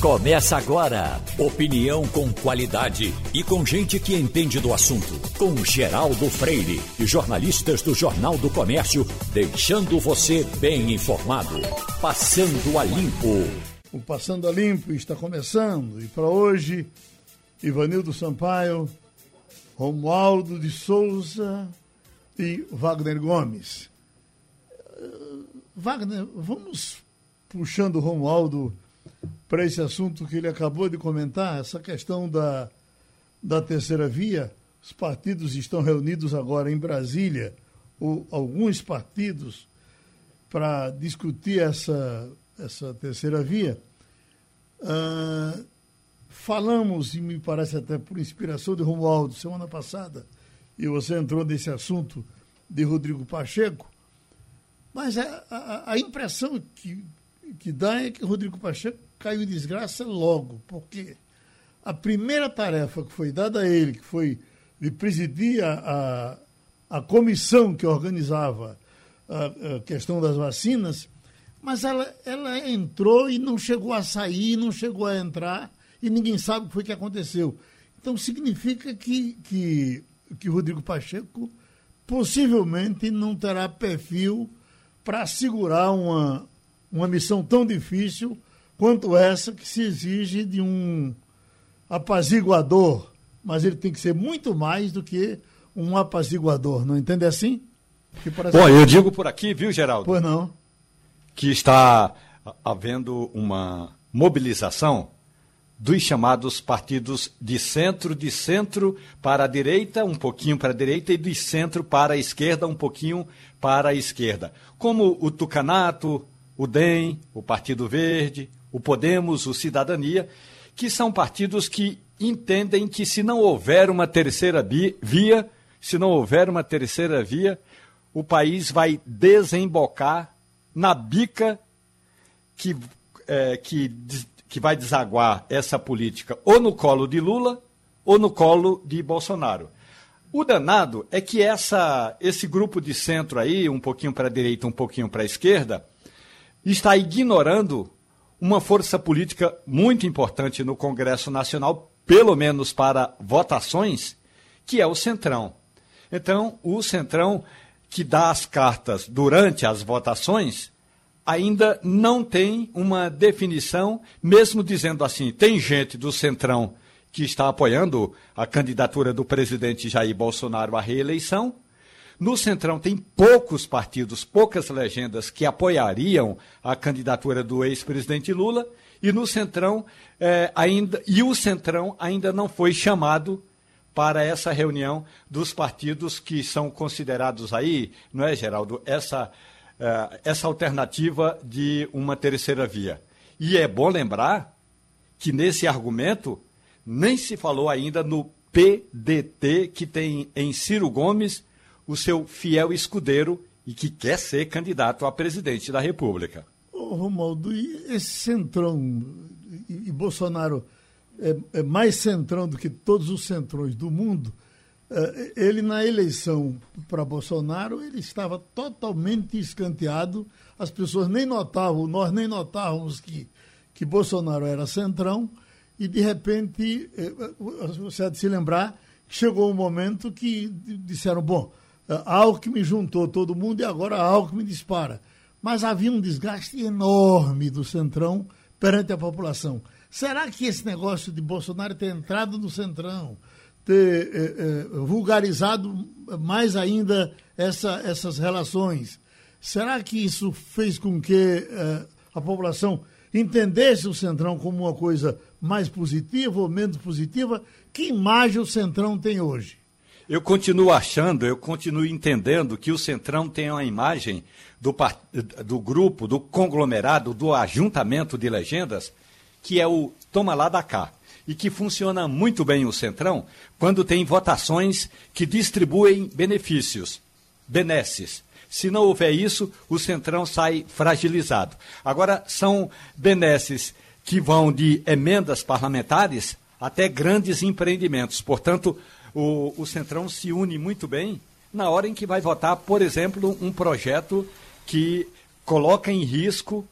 Começa agora. Opinião com qualidade e com gente que entende do assunto. Com Geraldo Freire e jornalistas do Jornal do Comércio, deixando você bem informado. Passando a Limpo. O Passando a Limpo está começando e para hoje, Ivanildo Sampaio, Romualdo de Souza e Wagner Gomes. Uh, Wagner, vamos puxando o Romualdo para esse assunto que ele acabou de comentar, essa questão da, da terceira via. Os partidos estão reunidos agora em Brasília, ou alguns partidos, para discutir essa, essa terceira via. Uh, falamos, e me parece até por inspiração de Romualdo, semana passada, e você entrou nesse assunto de Rodrigo Pacheco, mas a, a, a impressão que, que dá é que Rodrigo Pacheco caiu em desgraça logo, porque a primeira tarefa que foi dada a ele, que foi de presidir a, a, a comissão que organizava a, a, questão das vacinas, mas ela, ela entrou e não chegou a sair, não chegou a entrar, e ninguém sabe o que foi que aconteceu. Então significa que, que, que Rodrigo Pacheco possivelmente não terá perfil para segurar uma, uma missão tão difícil quanto essa que se exige de um apaziguador, mas ele tem que ser muito mais do que um apaziguador, não entende assim? Bom, eu digo por aqui, viu, Geraldo? Pois não. Que está havendo uma mobilização dos chamados partidos de centro, de centro para a direita, um pouquinho para a direita, e de centro para a esquerda, um pouquinho para a esquerda. Como o Tucanato, o DEM, o Partido Verde, o Podemos, o Cidadania, que são partidos que entendem que se não houver uma terceira via, se não houver uma terceira via, o país vai desembocar na bica que, é, que, que vai desaguar essa política ou no colo de Lula ou no colo de Bolsonaro. O danado é que essa, esse grupo de centro aí, um pouquinho para a direita, um pouquinho para a esquerda, está ignorando uma força política muito importante no Congresso Nacional, pelo menos para votações, que é o Centrão. Então, o Centrão, que dá as cartas durante as votações, ainda não tem uma definição, mesmo dizendo assim: tem gente do Centrão que está apoiando a candidatura do presidente Jair Bolsonaro à reeleição no Centrão tem poucos partidos, poucas legendas que apoiariam a candidatura do ex-presidente Lula, e no Centrão é, ainda e o Centrão ainda não foi chamado para essa reunião dos partidos que são considerados aí, não é, Geraldo, essa, é, essa alternativa de uma terceira via. E é bom lembrar que nesse argumento nem se falou ainda no PDT, que tem em Ciro Gomes o seu fiel escudeiro e que quer ser candidato a presidente da República. Ô, Romualdo, e esse centrão, e, e Bolsonaro é, é, mais centrão do que todos os centrões do mundo, é, ele na eleição para Bolsonaro, ele estava totalmente escanteado, as pessoas nem notavam, nós nem notávamos que, que Bolsonaro era centrão, e de repente, é, você há de se lembrar, chegou um momento que disseram, bom, Alckmin juntou todo mundo e agora Alckmin dispara. Mas havia um desgaste enorme do Centrão perante a população. Será que esse negócio de Bolsonaro ter entrado no Centrão, ter eh, eh, vulgarizado mais ainda essa, essas relações, será que isso fez com que eh, a população entendesse o Centrão como uma coisa mais positiva ou menos positiva? Que imagem o Centrão tem hoje? Eu continuo achando, eu continuo entendendo que o Centrão tem uma imagem do, do grupo, do conglomerado, do ajuntamento de legendas, que é o toma lá da cá. E que funciona muito bem o Centrão quando tem votações que distribuem benefícios, benesses. Se não houver isso, o Centrão sai fragilizado. Agora, são benesses que vão de emendas parlamentares até grandes empreendimentos. Portanto, o, o Centrão se une muito bem na hora em que vai votar, por exemplo, um projeto que coloca em risco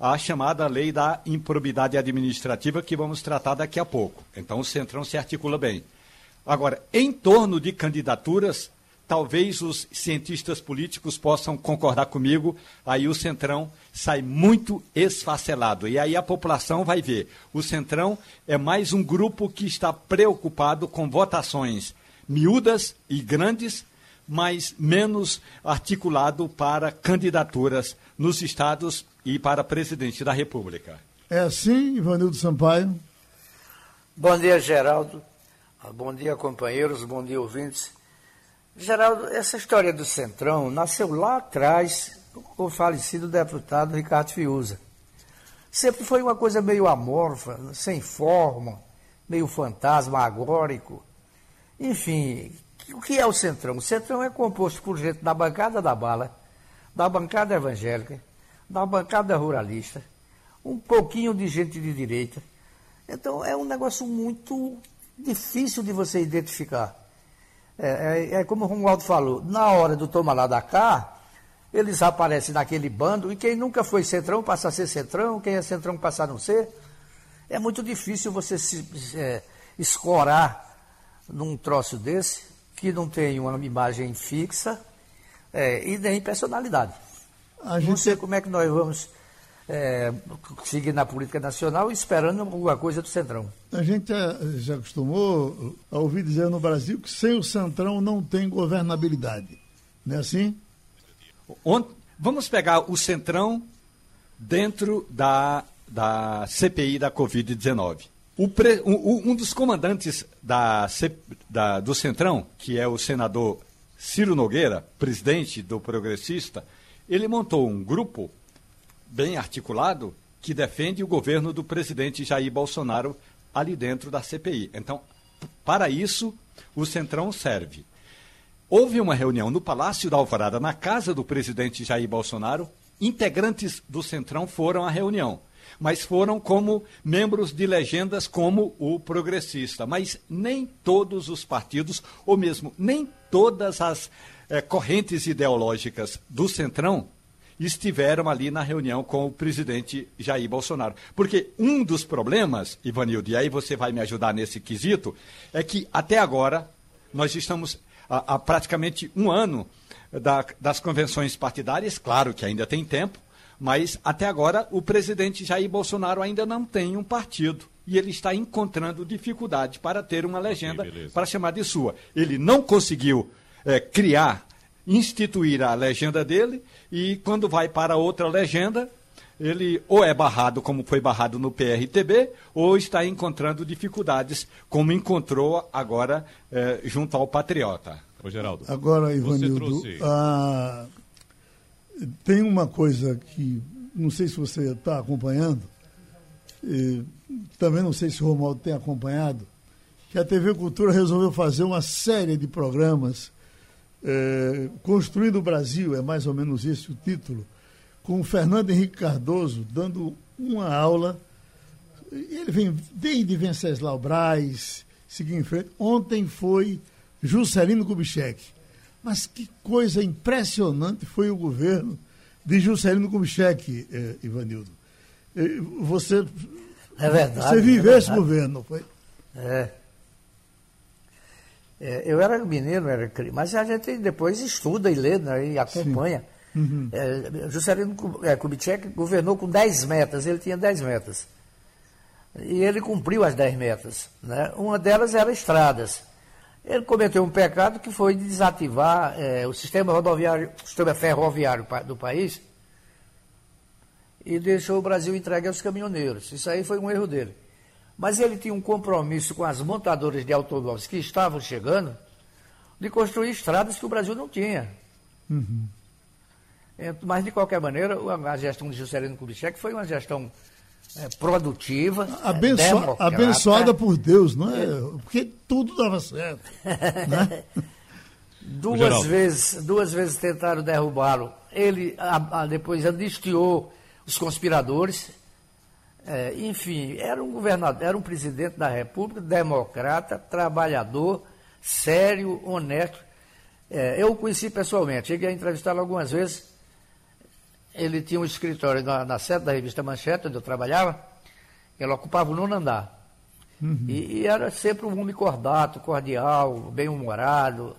a chamada lei da improbidade administrativa, que vamos tratar daqui a pouco. Então, o Centrão se articula bem. Agora, em torno de candidaturas, talvez os cientistas políticos possam concordar comigo, aí o Centrão sai muito esfacelado. E aí a população vai ver. O Centrão é mais um grupo que está preocupado com votações miúdas e grandes, mas menos articulado para candidaturas nos estados e para presidente da República. É assim, Ivanildo Sampaio? Bom dia, Geraldo. Bom dia, companheiros. Bom dia, ouvintes. Geraldo, essa história do Centrão nasceu lá atrás com o falecido deputado Ricardo Fiuza. Sempre foi uma coisa meio amorfa, sem forma, meio fantasmagórico. Enfim, o que é o Centrão? O Centrão é composto por gente da bancada da bala, da bancada evangélica, da bancada ruralista, um pouquinho de gente de direita. Então é um negócio muito difícil de você identificar. É, é, é como o Romualdo falou, na hora do toma lá da cá, eles aparecem naquele bando, e quem nunca foi centrão passa a ser centrão, quem é centrão passa a não ser. É muito difícil você se é, escorar num troço desse, que não tem uma imagem fixa é, e nem personalidade. A gente... Não sei como é que nós vamos é, seguir na política nacional esperando alguma coisa do Centrão. A gente já acostumou a ouvir dizer no Brasil que sem o Centrão não tem governabilidade. Não é assim? Vamos pegar o Centrão dentro da, da CPI da Covid-19. Um dos comandantes da, da, do Centrão, que é o senador Ciro Nogueira, presidente do Progressista, ele montou um grupo bem articulado que defende o governo do presidente Jair Bolsonaro ali dentro da CPI. Então, para isso, o Centrão serve. Houve uma reunião no Palácio da Alvorada, na casa do presidente Jair Bolsonaro. Integrantes do Centrão foram à reunião, mas foram como membros de legendas como o progressista. Mas nem todos os partidos, ou mesmo nem todas as é, correntes ideológicas do Centrão estiveram ali na reunião com o presidente Jair Bolsonaro. Porque um dos problemas, Ivanildo, e aí você vai me ajudar nesse quesito, é que até agora nós estamos há, há praticamente um ano da, das convenções partidárias, claro que ainda tem tempo, mas até agora o presidente Jair Bolsonaro ainda não tem um partido e ele está encontrando dificuldade para ter uma legenda para chamar de sua. Ele não conseguiu é, criar, instituir a legenda dele, e quando vai para outra legenda, ele ou é barrado, como foi barrado no PRTB, ou está encontrando dificuldades, como encontrou agora é, junto ao Patriota. Ô, Geraldo. Agora, Ivanildo, trouxe... ah, tem uma coisa que não sei se você está acompanhando, também não sei se o Romualdo tem acompanhado, que a TV Cultura resolveu fazer uma série de programas é, Construindo o Brasil, é mais ou menos esse o título, com o Fernando Henrique Cardoso dando uma aula. Ele vem desde Venceslau Braz, seguindo em frente. Ontem foi Juscelino Kubitschek. Mas que coisa impressionante foi o governo de Juscelino Kubitschek, eh, Ivanildo. Eh, você, é verdade, você viveu é esse governo, não foi? É. É, eu era mineiro, era mas a gente depois estuda e lê né, e acompanha. Uhum. É, Juscelino é, Kubitschek governou com 10 metas, ele tinha 10 metas. E ele cumpriu as 10 metas. Né? Uma delas era estradas. Ele cometeu um pecado que foi desativar é, o sistema rodoviário, o sistema ferroviário do país e deixou o Brasil entregue aos caminhoneiros. Isso aí foi um erro dele. Mas ele tinha um compromisso com as montadoras de automóveis que estavam chegando de construir estradas que o Brasil não tinha. Uhum. Mas, de qualquer maneira, a gestão de Juscelino Kubitschek foi uma gestão é, produtiva, Abenço abençoada por Deus, não é? Porque tudo dava certo. Né? duas, vezes, duas vezes tentaram derrubá-lo. Ele a, a, depois anistiou os conspiradores. É, enfim, era um governador, era um presidente da República, democrata, trabalhador, sério, honesto. É, eu o conheci pessoalmente, cheguei a entrevistá-lo algumas vezes. ele tinha um escritório na, na sede da revista Manchete, onde eu trabalhava, ele ocupava o nono andar. Uhum. E, e, era sempre um homem cordato, cordial, bem-humorado.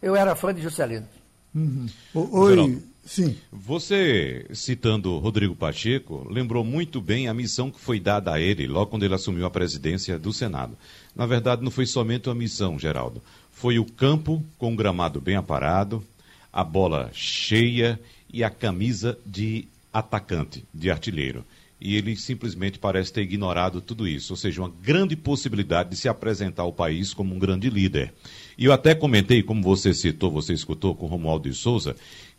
Eu era fã de Juscelino. Uhum. Oi, sim. Você, citando Rodrigo Pacheco, lembrou muito bem a missão que foi dada a ele logo quando ele assumiu a presidência do Senado. Na verdade, não foi somente uma missão, Geraldo. Foi o campo com o gramado bem aparado, a bola cheia e a camisa de atacante, de artilheiro e ele simplesmente parece ter ignorado tudo isso, ou seja, uma grande possibilidade de se apresentar ao país como um grande líder. E eu até comentei, como você citou, você escutou com Romualdo de Souza,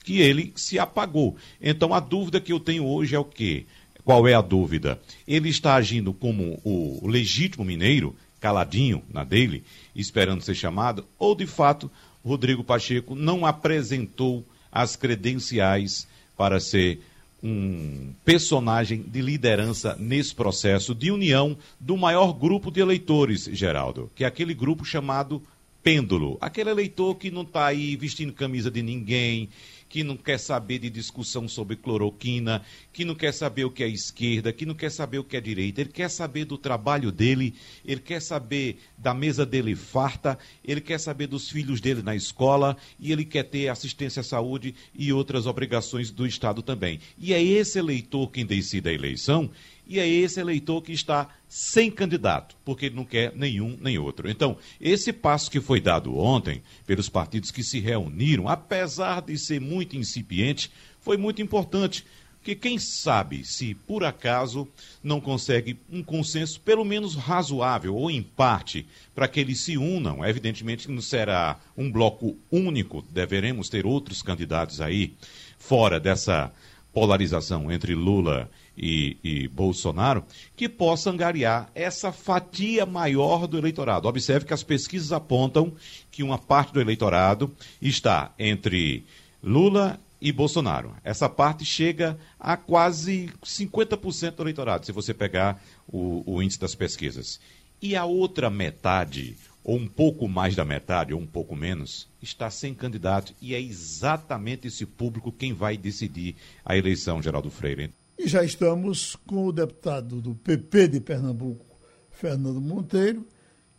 que ele se apagou. Então a dúvida que eu tenho hoje é o quê? Qual é a dúvida? Ele está agindo como o legítimo mineiro, caladinho na dele, esperando ser chamado, ou de fato Rodrigo Pacheco não apresentou as credenciais para ser um personagem de liderança nesse processo de união do maior grupo de eleitores, Geraldo, que é aquele grupo chamado pêndulo. Aquele eleitor que não está aí vestindo camisa de ninguém, que não quer saber de discussão sobre cloroquina, que não quer saber o que é esquerda, que não quer saber o que é direita. Ele quer saber do trabalho dele, ele quer saber da mesa dele farta, ele quer saber dos filhos dele na escola e ele quer ter assistência à saúde e outras obrigações do Estado também. E é esse eleitor quem decide a eleição e é esse eleitor que está sem candidato, porque ele não quer nenhum nem outro. Então, esse passo que foi dado ontem pelos partidos que se reuniram, apesar de ser muito incipiente, foi muito importante. Porque quem sabe se por acaso não consegue um consenso pelo menos razoável ou em parte para que eles se unam. Evidentemente não será um bloco único, deveremos ter outros candidatos aí fora dessa polarização entre Lula e, e, Bolsonaro, que possa angariar essa fatia maior do eleitorado. Observe que as pesquisas apontam que uma parte do eleitorado está entre Lula e Bolsonaro. Essa parte chega a quase 50% do eleitorado, se você pegar o, o índice das pesquisas. E a outra metade, ou um pouco mais da metade, ou um pouco menos, está sem candidato. E é exatamente esse público quem vai decidir a eleição, Geraldo Freire. E já estamos com o deputado do PP de Pernambuco, Fernando Monteiro,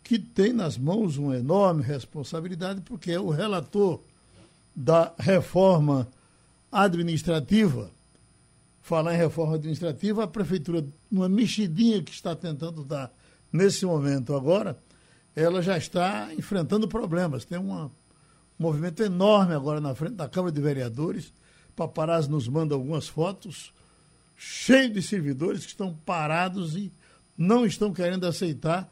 que tem nas mãos uma enorme responsabilidade, porque é o relator da reforma administrativa. Falar em reforma administrativa, a prefeitura, numa mexidinha que está tentando dar nesse momento agora, ela já está enfrentando problemas. Tem uma, um movimento enorme agora na frente da Câmara de Vereadores. Paparazzi nos manda algumas fotos cheio de servidores que estão parados e não estão querendo aceitar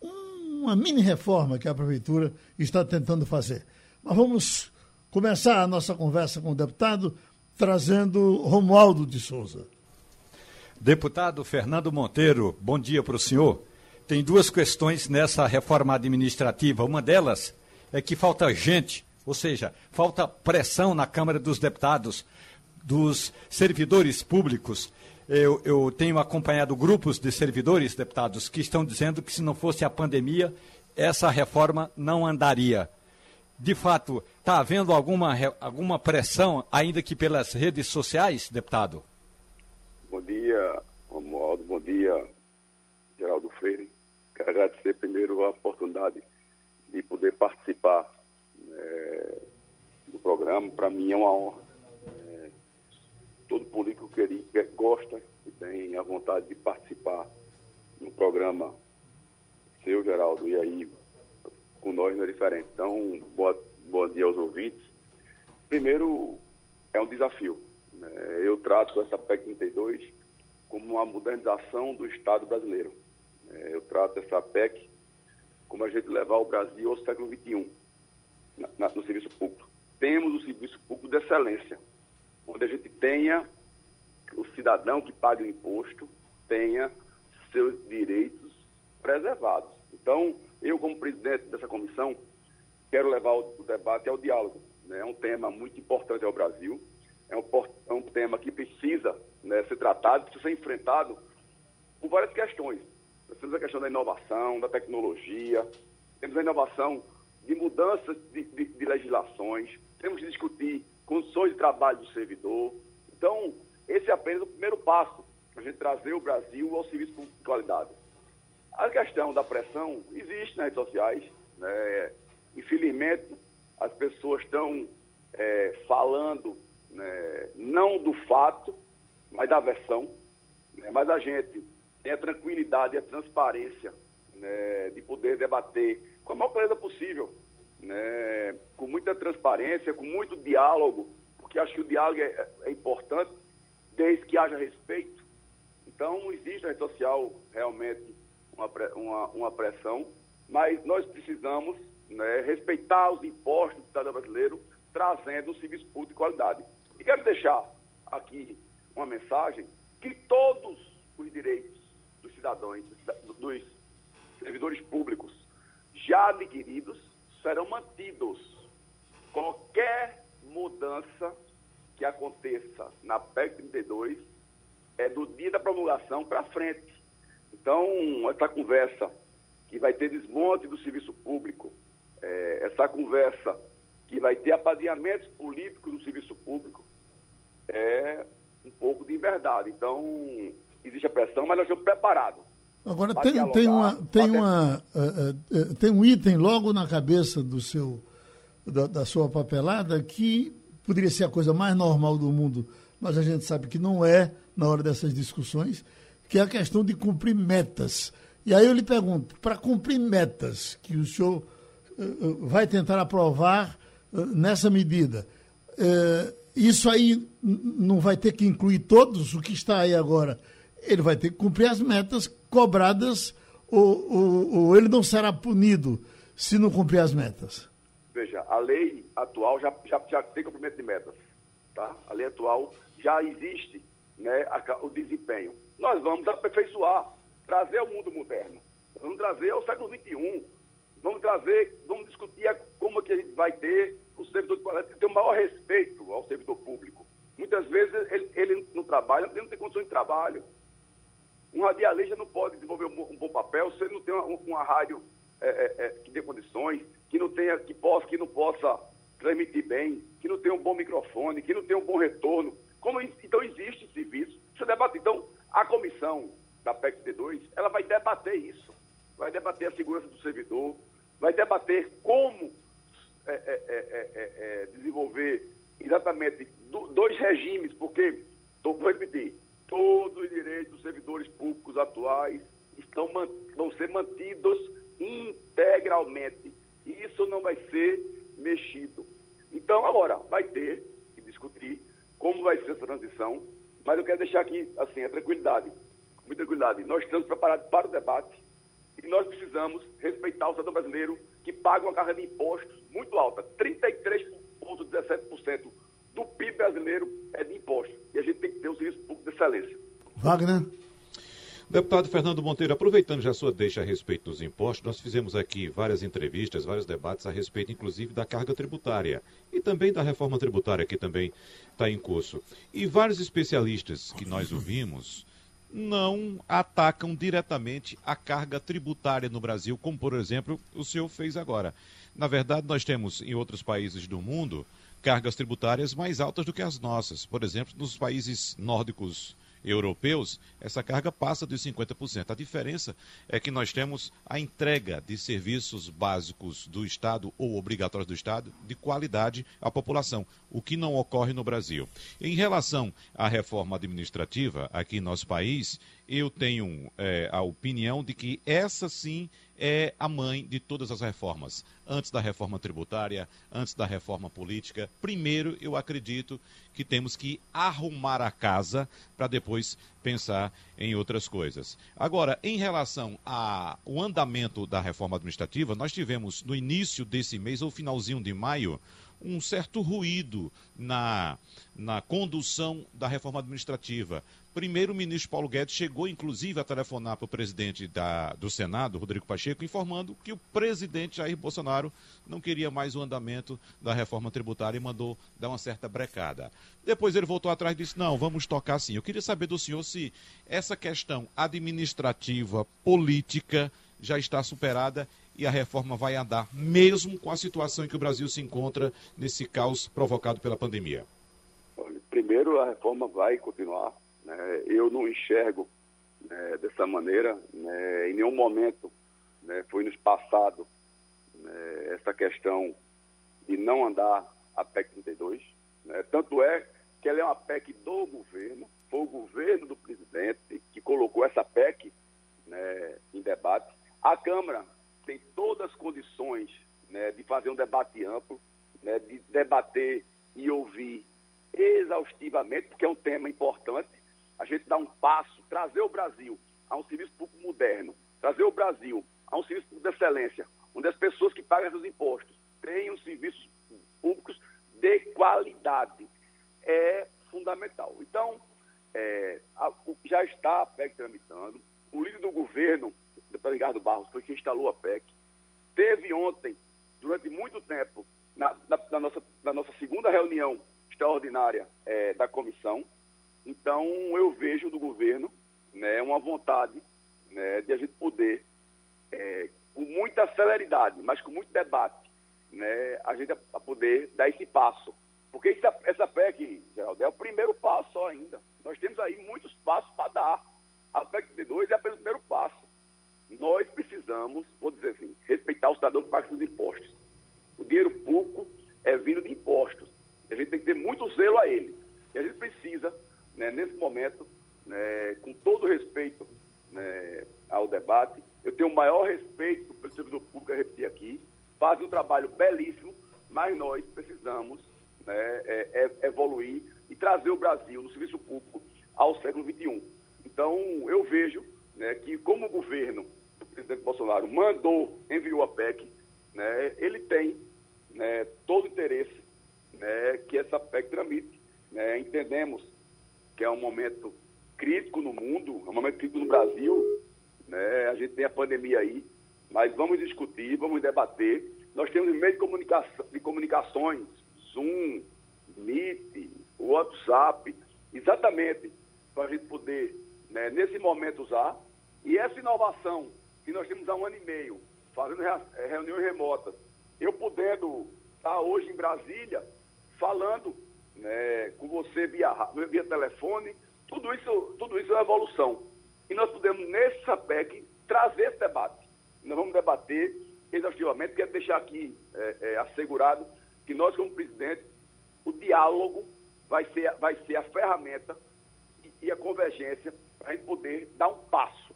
uma mini reforma que a prefeitura está tentando fazer. Mas vamos começar a nossa conversa com o deputado trazendo Romualdo de Souza. Deputado Fernando Monteiro, bom dia para o senhor. Tem duas questões nessa reforma administrativa. Uma delas é que falta gente, ou seja, falta pressão na Câmara dos Deputados dos servidores públicos. Eu, eu, tenho acompanhado grupos de servidores, deputados, que estão dizendo que se não fosse a pandemia, essa reforma não andaria. De fato, está havendo alguma, alguma pressão, ainda que pelas redes sociais, deputado? Bom dia, Romualdo. Bom dia, Geraldo Freire. Quero agradecer primeiro a oportunidade de poder participar é, do programa. Para mim é uma honra todo político que, que gosta e tem a vontade de participar no programa seu, Geraldo, e aí com nós não é diferente. Então, boa, bom dia aos ouvintes. Primeiro, é um desafio. Né? Eu trato essa PEC 32 como uma modernização do Estado brasileiro. É, eu trato essa PEC como a gente levar o Brasil ao século XXI, no serviço público. Temos o serviço público de excelência, onde a gente tenha o cidadão que paga o imposto tenha seus direitos preservados. Então, eu, como presidente dessa comissão, quero levar o, debate ao diálogo. Né? É um tema muito importante ao Brasil, é um, é um tema que precisa né, ser tratado, precisa ser enfrentado por várias questões. Nós temos a questão da inovação, da tecnologia, temos a inovação de mudanças de, de, de legislações, temos que discutir condições de trabalho do servidor. Então, esse é apenas o primeiro passo para a gente trazer o Brasil ao serviço de qualidade. A questão da pressão existe nas redes sociais. Né? Infelizmente, as pessoas estão é, falando né, não do fato, mas da versão. Né? Mas a gente tem a tranquilidade e a transparência né, de poder debater com a maior clareza possível, né, com muita transparência, com muito diálogo, porque acho que o diálogo é, é importante, desde que haja respeito. Então, existe na rede social realmente uma, uma, uma pressão, mas nós precisamos né, respeitar os impostos do cidadão brasileiro, trazendo um serviço público de qualidade. E quero deixar aqui uma mensagem que todos os direitos dos cidadãos, dos servidores públicos já adquiridos serão mantidos. Qualquer mudança que aconteça na PEC 32 é do dia da promulgação para frente. Então, essa conversa que vai ter desmonte do serviço público, é, essa conversa que vai ter apadrinhamentos políticos no serviço público, é um pouco de verdade. Então, existe a pressão, mas nós estamos preparados. Agora, tem, tem, uma, tem, uma, uh, uh, tem um item logo na cabeça do seu, da, da sua papelada que poderia ser a coisa mais normal do mundo, mas a gente sabe que não é na hora dessas discussões, que é a questão de cumprir metas. E aí eu lhe pergunto, para cumprir metas que o senhor uh, vai tentar aprovar nessa medida, isso aí não vai ter que incluir todos o que está aí agora. Ele vai ter que cumprir as metas cobradas ou, ou, ou ele não será punido se não cumprir as metas. Veja, a lei atual já, já, já tem cumprimento de metas. Tá? A lei atual já existe né, a, o desempenho. Nós vamos aperfeiçoar, trazer ao mundo moderno. Vamos trazer ao século XXI. Vamos trazer, vamos discutir como é que a gente vai ter o servidor de ter o maior respeito ao servidor público. Muitas vezes ele, ele não trabalha, ele não tem condições de trabalho. Um radialista não pode desenvolver um, bom papel se ele não tem uma, uma rádio é, é, é, que dê condições, que não tenha, que possa, que não possa transmitir bem, que não tenha um bom microfone, que não tenha um bom retorno. Como, então existe serviço. Você debate, então, a comissão da PEC T2, ela vai debater isso. Vai debater a segurança do servidor, vai debater como é, é, é, desenvolver exatamente dois regimes, porque, vou repetir, todos os direitos dos servidores públicos atuais estão, vão ser mantidos integralmente. Isso não vai ser mexido. Então, agora, vai ter que discutir como vai ser essa transição, mas eu quero deixar aqui, assim, a tranquilidade, muita tranquilidade. Nós estamos preparados para o debate e nós precisamos respeitar o cidadão brasileiro que paga uma carga de impostos muito alta, 33,17% do PIB brasileiro é de impostos. E a gente tem que ter um serviço público de excelência. Wagner. Deputado Fernando Monteiro, aproveitando já a sua deixa a respeito dos impostos, nós fizemos aqui várias entrevistas, vários debates a respeito, inclusive, da carga tributária e também da reforma tributária, que também está em curso. E vários especialistas que nós ouvimos não atacam diretamente a carga tributária no Brasil, como, por exemplo, o senhor fez agora. Na verdade, nós temos em outros países do mundo cargas tributárias mais altas do que as nossas. Por exemplo, nos países nórdicos europeus, essa carga passa dos 50%. A diferença é que nós temos a entrega de serviços básicos do Estado ou obrigatórios do Estado de qualidade à população, o que não ocorre no Brasil. Em relação à reforma administrativa aqui em nosso país, eu tenho é, a opinião de que essa sim é a mãe de todas as reformas. Antes da reforma tributária, antes da reforma política, primeiro eu acredito que temos que arrumar a casa para depois pensar em outras coisas. Agora, em relação ao andamento da reforma administrativa, nós tivemos no início desse mês, ou finalzinho de maio, um certo ruído na, na condução da reforma administrativa. Primeiro, o ministro Paulo Guedes chegou, inclusive, a telefonar para o presidente da, do Senado, Rodrigo Pacheco, informando que o presidente Jair Bolsonaro não queria mais o andamento da reforma tributária e mandou dar uma certa brecada. Depois ele voltou atrás e disse: não, vamos tocar sim. Eu queria saber do senhor se essa questão administrativa, política, já está superada e a reforma vai andar, mesmo com a situação em que o Brasil se encontra nesse caos provocado pela pandemia? primeiro, a reforma vai continuar. Né? Eu não enxergo né, dessa maneira. Né? Em nenhum momento né, foi nos passado né, essa questão de não andar a PEC 32. Né? Tanto é que ela é uma PEC do governo, foi o governo do presidente que colocou essa PEC em debate. A Câmara tem todas as condições né, de fazer um debate amplo, né, de debater e ouvir exaustivamente, porque é um tema importante. A gente dá um passo, trazer o Brasil a um serviço público moderno, trazer o Brasil a um serviço público de excelência, onde as pessoas que pagam seus impostos tenham serviços públicos de qualidade. É fundamental. Então, é, já está a PEC tramitando. O líder do governo, deputado Ricardo Barros, foi quem instalou a PEC. Teve ontem, durante muito tempo, na, na, na nossa, na nossa segunda reunião extraordinária é, da comissão. Então, eu vejo do governo né, uma vontade né, de a gente poder, é, com muita celeridade, mas com muito debate, né, a gente a poder dar esse passo. Porque essa, essa PEC, Geraldo, é o primeiro passo ainda. Nós temos aí muitos passos para dar. A PEC 32 é apenas o primeiro passo. Nós precisamos, vou dizer assim, respeitar o cidadão que paga seus impostos. O dinheiro público é vindo de impostos. A gente tem que ter muito zelo a ele. E a gente precisa, né, nesse momento, né, com todo respeito né, ao debate, eu tenho o maior respeito pelo servidor público, a repetir aqui, faz um trabalho belíssimo, mas nós precisamos né, é, é, evoluir e trazer o Brasil no serviço público ao século XXI. Então, eu vejo né, que, como governo, presidente Bolsonaro mandou, enviou a PEC, né, ele tem né, todo o interesse né, que essa PEC tramite. Né? Entendemos que é um momento crítico no mundo, é um momento crítico no Brasil, né? a gente tem a pandemia aí, mas vamos discutir, vamos debater. Nós temos meio de, comunicação, de comunicações, Zoom, Meet, WhatsApp, exatamente para a gente poder, né, nesse momento, usar. E essa inovação que nós temos há um ano e meio, fazendo reuniões remotas, eu podendo estar hoje em Brasília, falando né, com você via, via telefone, tudo isso, tudo isso é evolução. E nós podemos, nesse SAPEC, trazer esse debate. Nós vamos debater exaustivamente, quero deixar aqui é, é, assegurado que nós, como presidente, o diálogo vai ser, vai ser a ferramenta e, e a convergência para a gente poder dar um passo,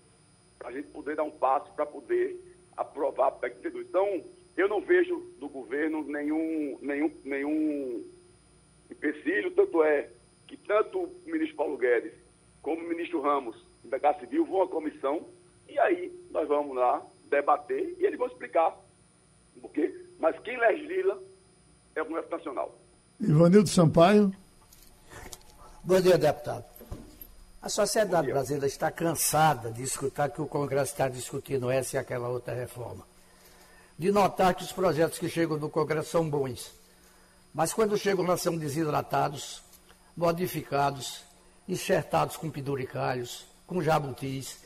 para a gente poder dar um passo para poder aprovar a PEC 32. Então, eu não vejo do governo nenhum, nenhum, nenhum empecilho, tanto é que tanto o ministro Paulo Guedes como o ministro Ramos da Casa Civil vão à comissão e aí nós vamos lá debater e eles vão explicar o quê. Mas quem legisla é o Congresso Nacional. Ivanildo Sampaio. Bom dia, deputado. A sociedade brasileira está cansada de escutar que o Congresso está discutindo essa e aquela outra reforma. De notar que os projetos que chegam do Congresso são bons mas quando chegam lá são desidratados, modificados, enxertados com penduricalhos, com jabutis,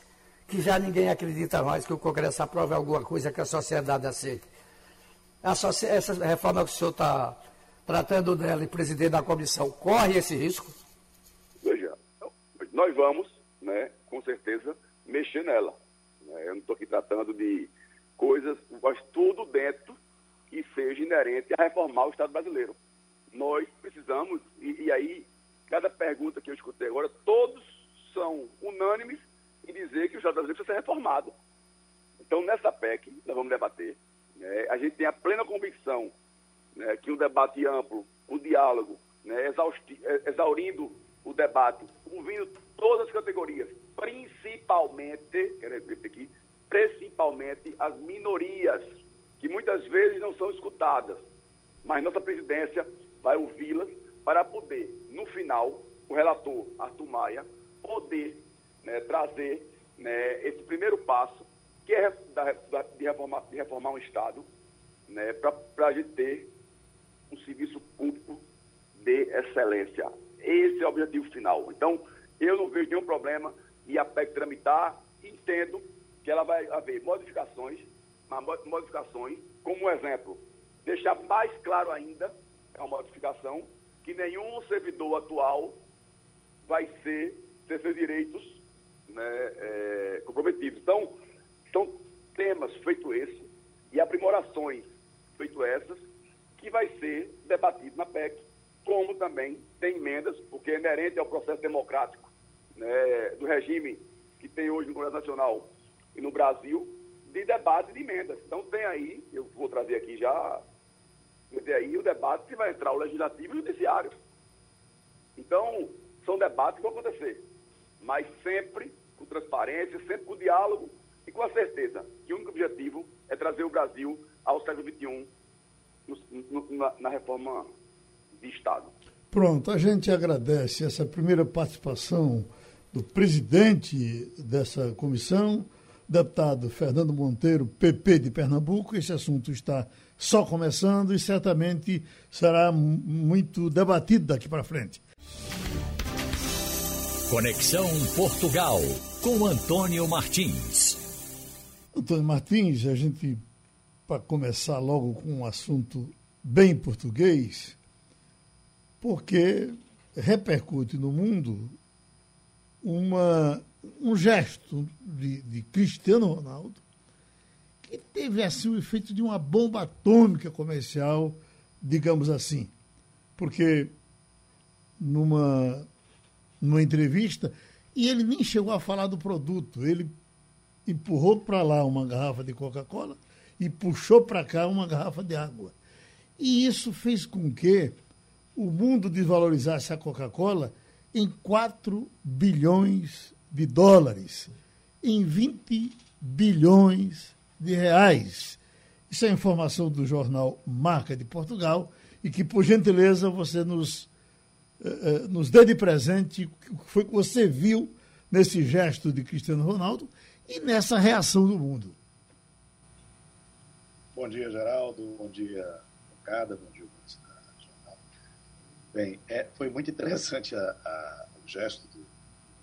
que já ninguém acredita mais que o Congresso aprove alguma coisa que a sociedade aceite. Essa reforma que o senhor está tratando dela e presidente da comissão, corre esse risco? Nós vamos, né, com certeza, mexer nela. Né? Eu não estou aqui tratando de coisas, mas tudo dentro que seja inerente a reformar o Estado brasileiro. Nós precisamos, e, e aí, cada pergunta que eu escutei agora, todos são unânimes em dizer que o Estado brasileiro precisa ser reformado. Então, nessa PEC, nós vamos debater. Né? A gente tem a plena convicção né, que um debate amplo, um diálogo, né, é, exaurindo o debate, ouvindo todas as categorias, principalmente, quero repetir aqui, principalmente as minorias que muitas vezes não são escutadas, mas nossa presidência vai ouvi-las para poder, no final, o relator Arthur Maia poder né, trazer né, esse primeiro passo, que é de, reformar, de reformar um Estado, né, para a gente ter um serviço público de excelência. Esse é o objetivo final. Então, eu não vejo nenhum problema em a PEC tramitar, entendo que ela vai haver modificações modificações, como um exemplo, deixar mais claro ainda, é uma modificação, que nenhum servidor atual vai ser ter seus direitos né, é, comprometidos. Então, são temas feito esse e aprimorações feito essas que vai ser debatido na PEC, como também tem emendas, porque é inerente ao processo democrático né, do regime que tem hoje no Congresso Nacional e no Brasil, de debate de emendas. Então tem aí, eu vou trazer aqui já, tem aí o debate que vai entrar o Legislativo e o Judiciário. Então, são debates que vão acontecer, mas sempre com transparência, sempre com diálogo e com a certeza que o único objetivo é trazer o Brasil ao século XXI na, na reforma de Estado. Pronto, a gente agradece essa primeira participação do presidente dessa comissão, deputado Fernando Monteiro, PP de Pernambuco. Esse assunto está só começando e certamente será muito debatido daqui para frente. Conexão Portugal com Antônio Martins. Antônio Martins, a gente, para começar logo com um assunto bem português, porque repercute no mundo uma, um gesto de, de Cristiano Ronaldo que teve assim o efeito de uma bomba atômica comercial, digamos assim. Porque numa, numa entrevista, e ele nem chegou a falar do produto, ele empurrou para lá uma garrafa de Coca-Cola e puxou para cá uma garrafa de água. E isso fez com que o mundo desvalorizasse a Coca-Cola em 4 bilhões de dólares, em 20 bilhões de reais. Isso é informação do jornal Marca de Portugal e que, por gentileza, você nos, eh, eh, nos dê de presente o que foi que você viu nesse gesto de Cristiano Ronaldo e nessa reação do mundo. Bom dia, Geraldo. Bom dia, Cada. Bom dia. Bem, é, foi muito interessante a, a, o gesto do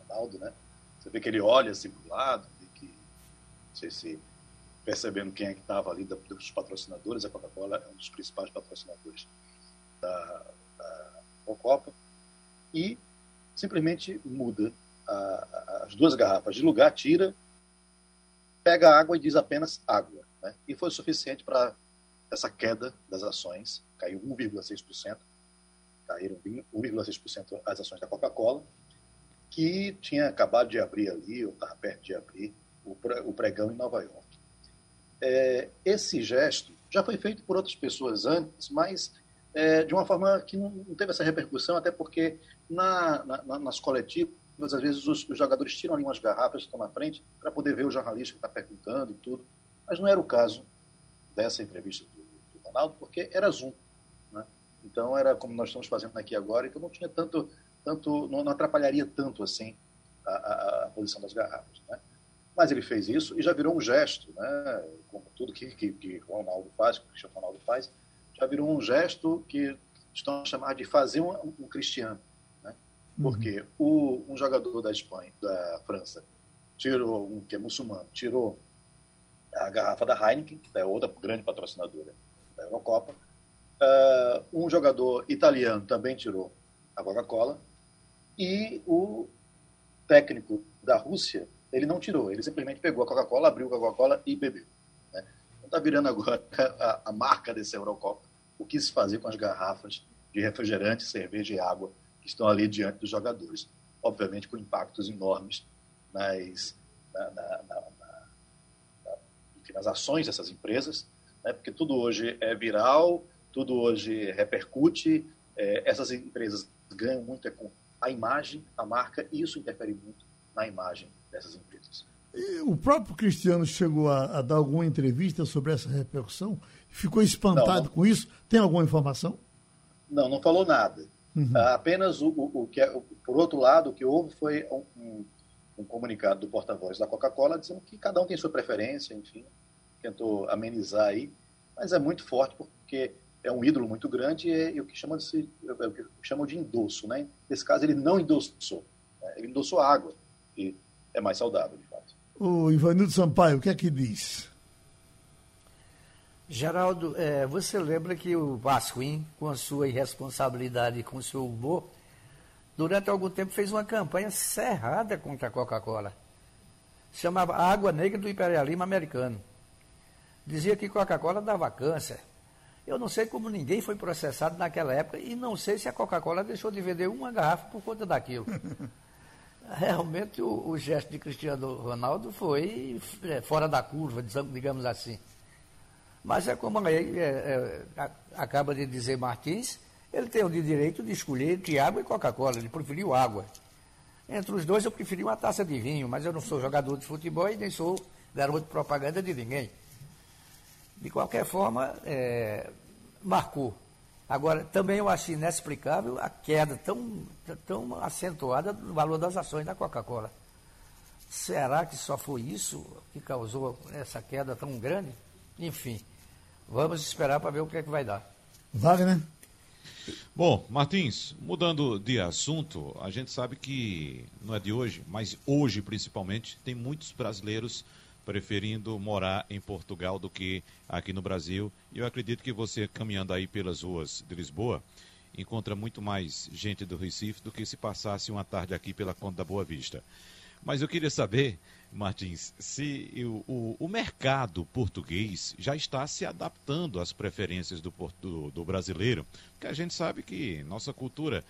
Ronaldo, né? Você vê que ele olha assim para o lado, que, não sei se percebendo quem é que estava ali dos patrocinadores, a Coca-Cola é um dos principais patrocinadores da, da Copa, e simplesmente muda a, a, as duas garrafas de lugar, tira pega a água e diz apenas água. Né? E foi suficiente para essa queda das ações, caiu 1,6%, caíram 1,6% as ações da Coca-Cola, que tinha acabado de abrir ali, ou estava perto de abrir, o pregão em Nova York. É, esse gesto já foi feito por outras pessoas antes, mas é, de uma forma que não, teve essa repercussão, até porque na, na, nas coletivas às vezes os, os, jogadores tiram ali umas garrafas que estão na frente para poder ver o jornalista que está perguntando e tudo. Mas não era o caso dessa entrevista do, do Ronaldo, porque era Zoom. Né? Então era como nós estamos fazendo aqui agora, então não tinha tanto, tanto não, não atrapalharia tanto assim a, a, a posição das garrafas. Né? Mas ele fez isso e já virou um gesto, né? como tudo que, que, que Ronaldo faz, que o Cristiano Ronaldo faz, já virou um gesto que estão a chamar de fazer um, um cristiano. Porque uhum. o, um jogador da Espanha, da França, tirou, um que é muçulmano, tirou a garrafa da Heineken, que é outra grande patrocinadora da Eurocopa. Uh, um jogador italiano também tirou a Coca-Cola. E o técnico da Rússia, ele não tirou, ele simplesmente pegou a Coca-Cola, abriu a Coca-Cola e bebeu. Né? Então está virando agora a, a marca desse Eurocopa, o que se fazer com as garrafas de refrigerante, cerveja e água que estão ali diante dos jogadores. Obviamente com impactos enormes nas, na, na, na, enfim, nas ações dessas empresas, né? porque tudo hoje é viral, tudo hoje repercute, é, essas empresas ganham muito é com a imagem, a marca, e isso interfere muito na imagem dessas empresas. E o próprio Cristiano chegou a, a, dar alguma entrevista sobre essa repercussão? Ficou espantado não, não. com isso? Tem alguma informação? Não, não falou nada. Uhum. Ah, apenas o, o, o, que é, por outro lado, o que houve foi um, um comunicado do porta-voz da Coca-Cola dizendo que cada um tem sua preferência, enfim, tentou amenizar aí, mas é muito forte porque é um ídolo muito grande e é, é o que chamam de, é o que chamam de endosso, né? Nesse caso ele não endossou, né? ele endossou água e é mais saudável de fato. O Ivanildo Sampaio, o que é que diz? Geraldo, é, você lembra que o Vasquim, com a sua irresponsabilidade e com o seu humor, durante algum tempo fez uma campanha cerrada contra a Coca-Cola. Chamava Água Negra do Imperialismo Americano. Dizia que Coca-Cola dava câncer. Eu não sei como ninguém foi processado naquela época e não sei se a Coca-Cola deixou de vender uma garrafa por conta daquilo. Realmente o, o gesto de Cristiano Ronaldo foi é, fora da curva, digamos assim. Mas é como aí, é, é, acaba de dizer Martins, ele tem o direito de escolher entre água e Coca-Cola. Ele preferiu água. Entre os dois, eu preferi uma taça de vinho, mas eu não sou jogador de futebol e nem sou garoto de propaganda de ninguém. De qualquer forma, é, marcou. Agora, também eu achei inexplicável a queda tão, tão acentuada do valor das ações da Coca-Cola. Será que só foi isso que causou essa queda tão grande? Enfim, vamos esperar para ver o que é que vai dar. Wagner? Bom, Martins, mudando de assunto, a gente sabe que não é de hoje, mas hoje principalmente, tem muitos brasileiros preferindo morar em Portugal do que aqui no Brasil. E eu acredito que você, caminhando aí pelas ruas de Lisboa, encontra muito mais gente do Recife do que se passasse uma tarde aqui pela Conta da Boa Vista. Mas eu queria saber, Martins, se o, o, mercado português já está se adaptando às preferências do, do, do brasileiro, porque a gente sabe que nossa cultura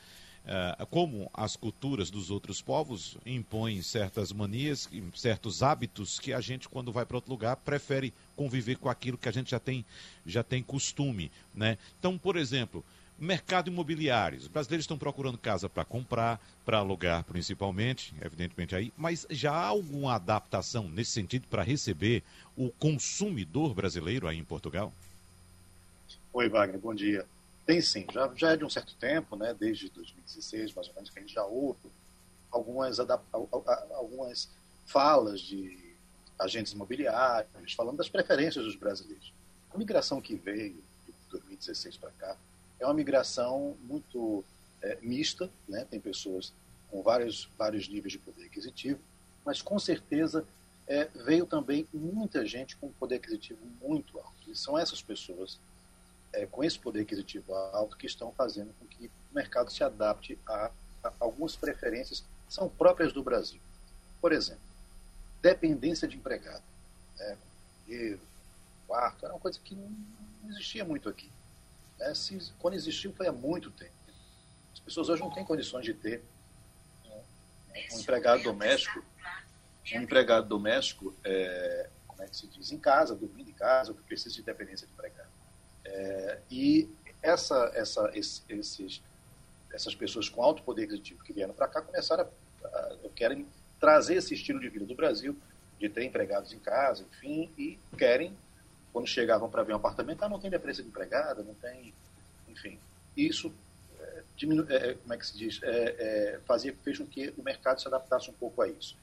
Uh, como as culturas dos outros povos impõem certas manias, certos hábitos que a gente, quando vai para outro lugar, prefere conviver com aquilo que a gente já tem, já tem costume. Né? Então, por exemplo, mercado imobiliário. Os brasileiros estão procurando casa para comprar, para alugar principalmente, evidentemente aí, mas já há alguma adaptação nesse sentido para receber o consumidor brasileiro aí em Portugal? Oi, Wagner, bom dia. Tem sim, já, já é de um certo tempo, né, desde 2016, mais ou menos, que a gente já ouve algumas, algumas falas de agentes imobiliários falando das preferências dos brasileiros. A migração que veio de 2016 para cá é uma migração muito é, mista, né? tem pessoas com vários, vários níveis de poder aquisitivo, mas com certeza é, veio também muita gente com poder aquisitivo muito alto. E são essas pessoas é, com esse poder aquisitivo alto que estão fazendo com que o mercado se adapte a, a algumas preferências que são próprias do Brasil. Por exemplo, dependência de empregado. Né? Dinheiro, quarto, era uma coisa que não existia muito aqui. Né? Se, quando existiu foi há muito tempo. As pessoas hoje não têm condições de ter né, um empregado doméstico, um empregado doméstico, é, como é que se diz, em casa, dormindo em casa, ou que precisa de dependência de empregado. É, e essa, essa, esses, essas pessoas com alto poder aquisitivo que vieram para cá começaram a, a, querem trazer esse estilo de vida do Brasil, de ter empregados em casa, enfim, e querem, quando chegavam para ver um apartamento, ah, não tem dependência de empregada, não tem, enfim. Isso é, diminu, é, como é que se diz, é, é, fazia, fez com que o mercado se adaptasse um pouco a isso.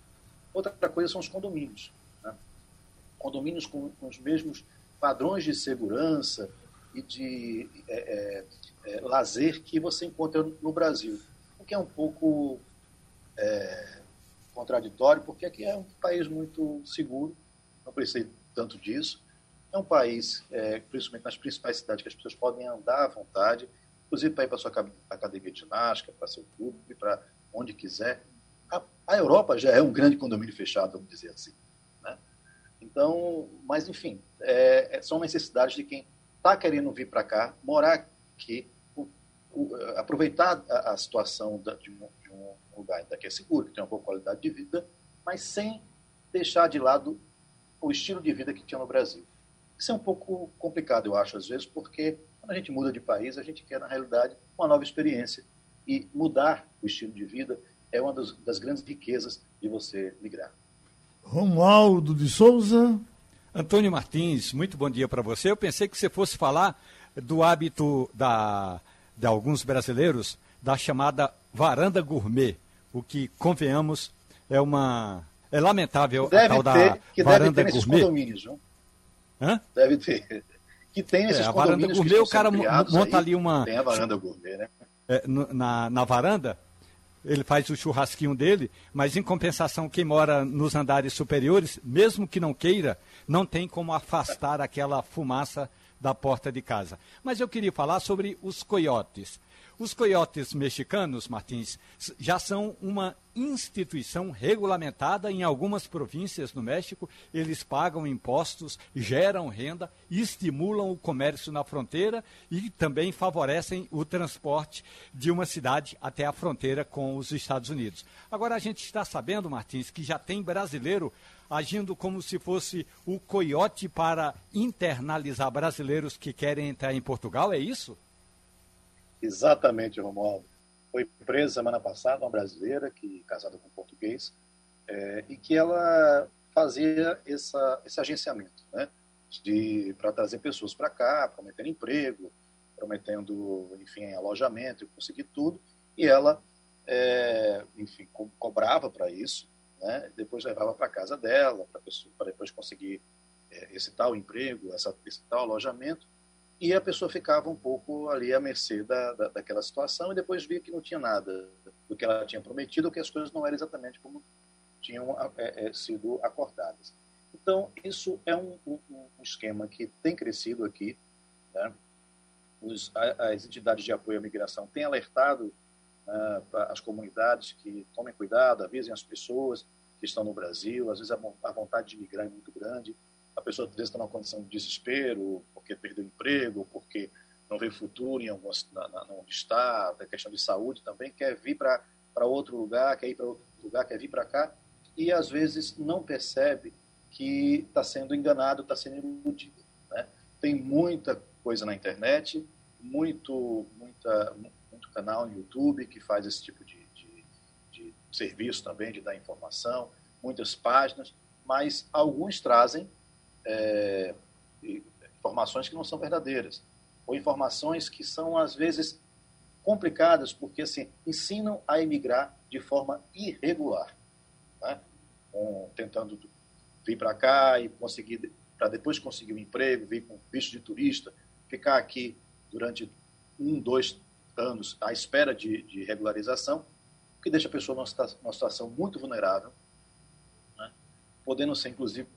Outra coisa são os condomínios. Né? Condomínios com, com os mesmos padrões de segurança, e de é, é, é, lazer que você encontra no Brasil. O que é um pouco é, contraditório, porque aqui é um país muito seguro, não precisa tanto disso. É um país, é, principalmente nas principais cidades, que as pessoas podem andar à vontade, inclusive para ir para sua academia de ginástica, para seu clube, para onde quiser. A, a, Europa já é um grande condomínio fechado, vamos dizer assim. Né? Então, mas enfim, é, são necessidades de quem está querendo vir para cá, morar aqui, o, o, aproveitar a, a situação da, de, um, de, um, lugar que é seguro, que tem uma boa qualidade de vida, mas sem deixar de lado o estilo de vida que tinha no Brasil. Isso é um pouco complicado, eu acho, às vezes, porque quando a gente muda de país, a gente quer, na realidade, uma nova experiência. E mudar o estilo de vida é uma das, das grandes riquezas de você migrar. Romualdo de Souza. Antônio Martins, muito bom dia para você. Eu pensei que você fosse falar do hábito da, de alguns brasileiros da chamada varanda gourmet, o que, convenhamos, é uma. É lamentável deve a tal ter, da que varanda deve ter gourmet. condomínios, não? Hã? Deve ter. Que tem esses É, a varanda gourmet, o cara monta aí, ali uma- Tem a varanda gourmet, né? é, na, na varanda, ele faz o churrasquinho dele, mas em compensação, quem mora nos andares superiores, mesmo que não queira, não tem como afastar aquela fumaça da porta de casa. Mas eu queria falar sobre os coiotes. Os coiotes mexicanos, Martins, já são uma instituição regulamentada em algumas províncias no México. Eles pagam impostos, geram renda, estimulam o comércio na fronteira e também favorecem o transporte de uma cidade até a fronteira com os Estados Unidos. Agora a gente está sabendo, Martins, que já tem brasileiro agindo como se fosse o coiote para internalizar brasileiros que querem entrar em Portugal, é isso? Exatamente, Romualdo. Foi presa semana passada uma brasileira que casada com um português é, e que ela fazia essa, esse agenciamento, né? para trazer pessoas para cá, prometendo emprego, prometendo, enfim, alojamento, conseguir tudo. E ela, é, enfim, co cobrava para isso, né? Depois levava para casa dela, para depois conseguir é, esse tal emprego, essa, esse tal alojamento e a pessoa ficava um pouco ali à mercê da, da, daquela situação e depois via que não tinha nada do que ela tinha prometido, ou que as coisas não eram exatamente como tinham é, é, sido acordadas. Então, isso é um, um, um esquema que tem crescido aqui. Né? Os, as entidades de apoio à migração têm alertado uh, as comunidades que tomem cuidado, avisem as pessoas que estão no Brasil. Às vezes a, a vontade de migrar é muito grande a pessoa às vezes está numa condição de desespero, porque perdeu emprego, porque não vê futuro em algum, na, na, onde está, questão de saúde também, quer vir para outro lugar, quer ir para outro lugar, quer vir para cá, e às vezes não percebe que está sendo enganado, está sendo iludido. Né? Tem muita coisa na internet, muito, muita, muito canal no YouTube que faz esse tipo de, de, de serviço também, de dar informação, muitas páginas, mas alguns trazem é, informações que não são verdadeiras, ou informações que são, às vezes, complicadas, porque assim, ensinam a emigrar de forma irregular, né? tentando vir para cá e conseguir, para depois conseguir um emprego, vir com visto de turista, ficar aqui durante um, dois anos à espera de, de regularização, que deixa a pessoa numa, numa situação muito vulnerável, né? podendo ser, inclusive,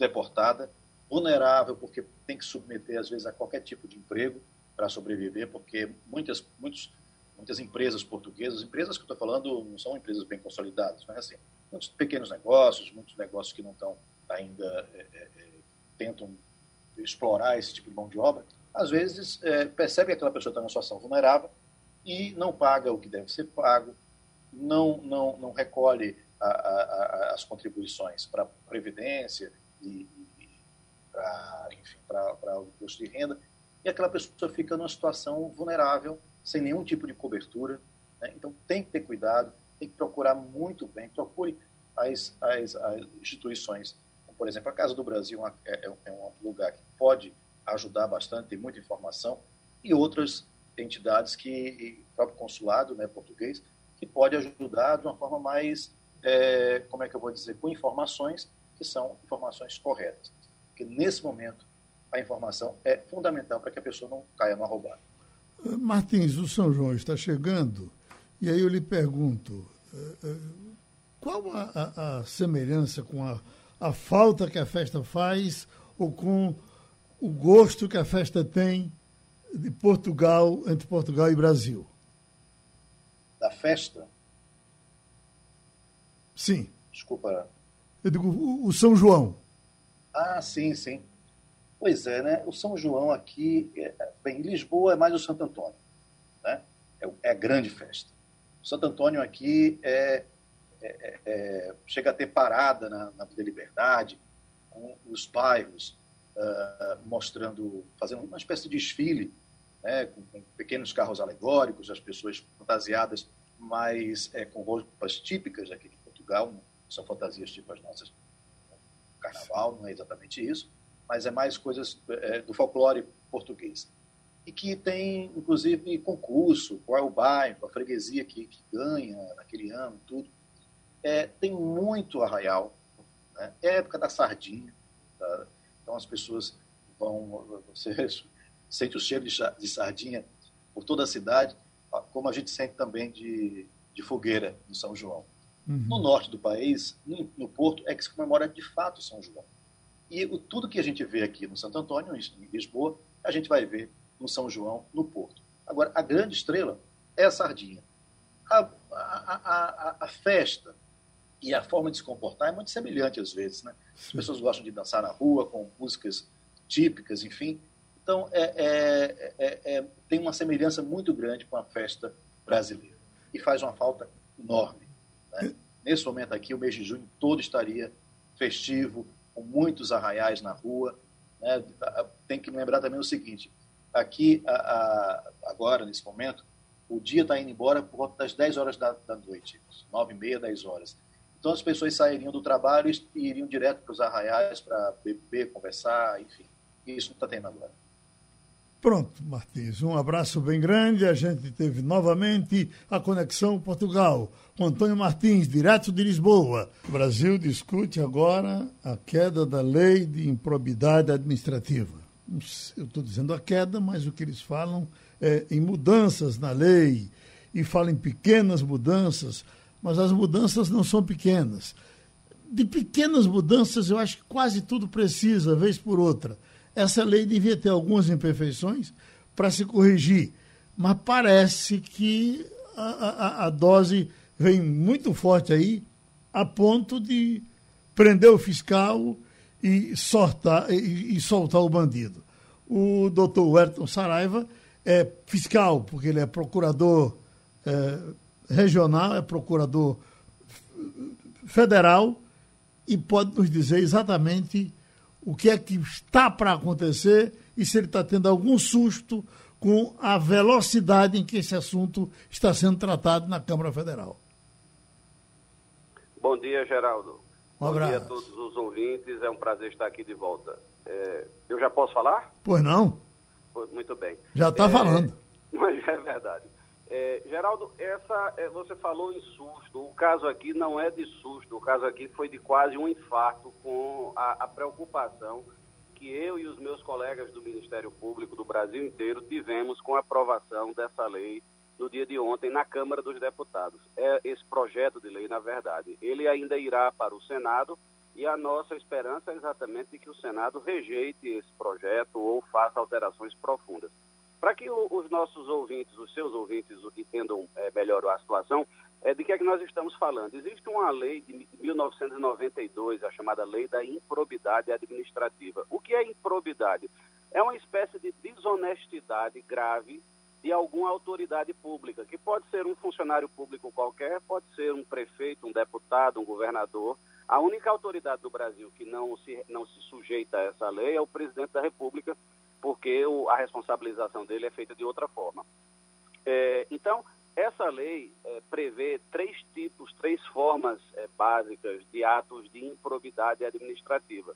deportada, vulnerável porque tem que submeter às vezes a qualquer tipo de emprego para sobreviver, porque muitas muitos, muitas empresas portuguesas, empresas que eu estou falando não são empresas bem consolidadas, mas assim, muitos pequenos negócios, muitos negócios que não estão ainda é, é, é, tentam explorar esse tipo de mão de obra, às vezes é, percebe que aquela pessoa está numa situação vulnerável e não paga o que deve ser pago, não não não recolhe a, a, a, as contribuições para previdência e, e para o imposto de renda, e aquela pessoa fica numa situação vulnerável, sem nenhum tipo de cobertura. Né? Então tem que ter cuidado, tem que procurar muito bem, procure as, as, as instituições, como, por exemplo, a Casa do Brasil é, é, é um lugar que pode ajudar bastante, tem muita informação, e outras entidades que, o próprio consulado né, português, que pode ajudar de uma forma mais, é, como é que eu vou dizer, com informações que são informações corretas. Porque nesse momento a informação é fundamental para que a pessoa não caia numa roubada. Martins, o São João está chegando e aí eu lhe pergunto, eh, eh, qual a, a, a semelhança com a, a falta que a festa faz ou com o gosto que a festa tem de Portugal, entre Portugal e Brasil? Da festa? Sim. Desculpa, eu digo, o, São João. Ah, sim, sim. Pois é, né? O São João aqui, é, bem, em Lisboa é mais o Santo Antônio, né? É, é a grande festa. O Santo Antônio aqui é, é, é, é chega a ter parada na, na Liberdade, com os bairros uh, mostrando, fazendo uma espécie de desfile, né? Com, com, pequenos carros alegóricos, as pessoas fantasiadas, mas é, com roupas típicas aqui de Portugal, são fantasias tipo as nossas carnaval, não é exatamente isso, mas é mais coisas é, do folclore português. E que tem, inclusive, concurso, qual é o bairro, a freguesia que, que ganha naquele ano, tudo. É, tem muito arraial, né? é época da sardinha, tá? então as pessoas vão, você sente o cheiro de, de sardinha por toda a cidade, como a gente sente também de, de fogueira no São João. Uhum. No norte do país, no, Porto, é que se comemora de fato São João. E o, tudo que a gente vê aqui no Santo Antônio, em Lisboa, a gente vai ver no São João, no Porto. Agora, a grande estrela é a sardinha. A, a, a, a, festa e a forma de se comportar é muito semelhante às vezes. Né? As pessoas gostam de dançar na rua com músicas típicas, enfim. Então, é, é, é, é, tem uma semelhança muito grande com a festa brasileira. E faz uma falta enorme. Né? Nesse momento aqui, o mês de junho todo estaria festivo, com muitos arraiais na rua. Né? Tem que lembrar também o seguinte: aqui, a, a, agora, nesse momento, o dia está indo embora por volta das 10 horas da, da noite, 9 e meia, 10 horas. Então as pessoas sairiam do trabalho e iriam direto para os arraiais para beber, conversar, enfim. Isso não está tendo agora. Pronto, Martins, um abraço bem grande. A gente teve novamente a conexão Portugal com Antônio Martins, direto de Lisboa. O Brasil discute agora a queda da lei de improbidade administrativa. Eu estou dizendo a queda, mas o que eles falam é em mudanças na lei e falam em pequenas mudanças, mas as mudanças não são pequenas. De pequenas mudanças, eu acho que quase tudo precisa, vez por outra essa lei devia ter algumas imperfeições para se corrigir, mas parece que a, a, a, dose vem muito forte aí, a ponto de prender o fiscal e, sortar, e, e soltar o bandido. O doutor Werton Saraiva é fiscal, porque ele é procurador é, regional, é procurador federal e pode nos dizer exatamente o que é que está para acontecer e se ele está tendo algum susto com a velocidade em que esse assunto está sendo tratado na Câmara Federal. Bom dia, Geraldo. Um abraço. Bom dia a todos os ouvintes. É um prazer estar aqui de volta. É, eu já posso falar? Pois não. Muito bem. Já está é, falando. Mas é verdade. É, Geraldo, essa é, você falou em susto. O caso aqui não é de susto. O caso aqui foi de quase um infarto com a, a preocupação que eu e os meus colegas do Ministério Público do Brasil inteiro tivemos com a aprovação dessa lei no dia de ontem na Câmara dos Deputados. É esse projeto de lei, na verdade, ele ainda irá para o Senado e a nossa esperança é exatamente que o Senado rejeite esse projeto ou faça alterações profundas. Para que o, os nossos ouvintes, os seus ouvintes, entendam é, melhor a situação, é, de que é que nós estamos falando? Existe uma lei de 1992, a chamada Lei da Improbidade Administrativa. O que é improbidade? É uma espécie de desonestidade grave de alguma autoridade pública, que pode ser um funcionário público qualquer, pode ser um prefeito, um deputado, um governador. A única autoridade do Brasil que não se, não se sujeita a essa lei é o presidente da República, porque o, a responsabilização dele é feita de outra forma. É, então, essa lei é, prevê três tipos, três formas é, básicas de atos de improbidade administrativa.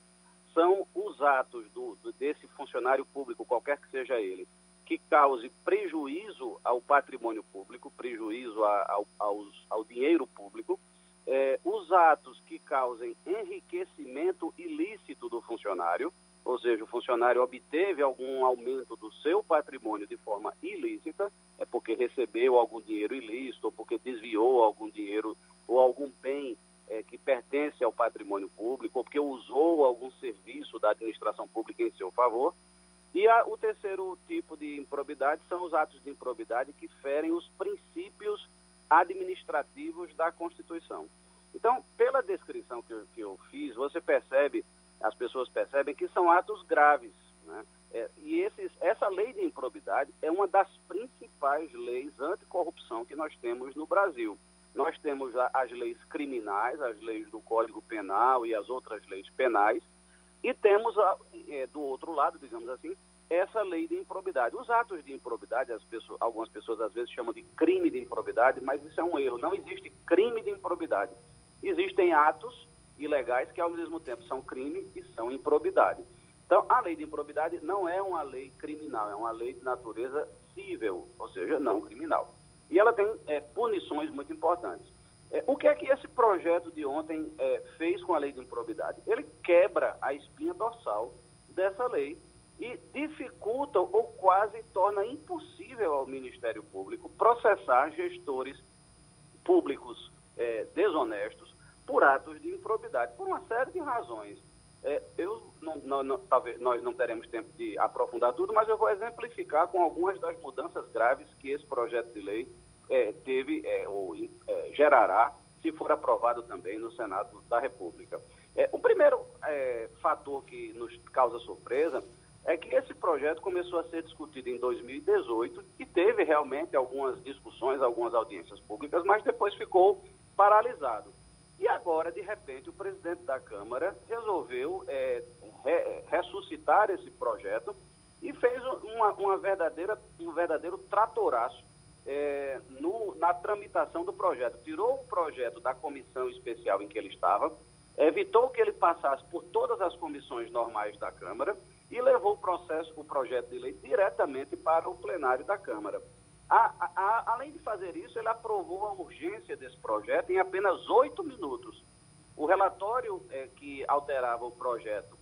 São os atos do, desse funcionário público, qualquer que seja ele, que cause prejuízo ao patrimônio público, prejuízo a, ao, aos, ao dinheiro público, é, os atos que causem enriquecimento ilícito do funcionário, ou seja, o funcionário obteve algum aumento do seu patrimônio de forma ilícita, é porque recebeu algum dinheiro ilícito, ou porque desviou algum dinheiro ou algum bem é, que pertence ao patrimônio público, ou porque usou algum serviço da administração pública em seu favor. E a, o terceiro tipo de improbidade são os atos de improbidade que ferem os princípios administrativos da Constituição. Então, pela descrição que eu, que eu fiz, você percebe as pessoas percebem que são atos graves. Né? É, e esses, essa lei de improbidade é uma das principais leis anticorrupção que nós temos no Brasil. Nós temos as leis criminais, as leis do Código Penal e as outras leis penais, e temos, a, é, do outro lado, digamos assim, essa lei de improbidade. Os atos de improbidade, pessoas, algumas pessoas às vezes chamam de crime de improbidade, mas isso é um erro. Não existe crime de improbidade. Existem atos ilegais que ao mesmo tempo são crime e são improbidade. Então, a lei de improbidade não é uma lei criminal, é uma lei de natureza civil, ou seja, não criminal. E ela tem é, punições muito importantes. É, o que é que esse projeto de ontem é, fez com a lei de improbidade? Ele quebra a espinha dorsal dessa lei e dificulta ou quase torna impossível ao Ministério Público processar gestores públicos é, desonestos por atos de improbidade, por uma série de razões. É, eu não, não, não, talvez nós não teremos tempo de aprofundar tudo, mas eu vou exemplificar com algumas das mudanças graves que esse projeto de lei é, teve é, ou é, gerará se for aprovado também no Senado da República. É, o primeiro é, fator que nos causa surpresa é que esse projeto começou a ser discutido em 2018 e teve realmente algumas discussões, algumas audiências públicas, mas depois ficou paralisado. E agora, de repente, o presidente da Câmara resolveu é, re, ressuscitar esse projeto e fez uma, uma verdadeira, um verdadeiro tratoraço é, no, na tramitação do projeto. Tirou o projeto da comissão especial em que ele estava, evitou que ele passasse por todas as comissões normais da Câmara e levou o processo, o projeto de lei diretamente para o plenário da Câmara. A, a, a, além de fazer isso, ele aprovou a urgência desse projeto em apenas oito minutos. O relatório é, que alterava o projeto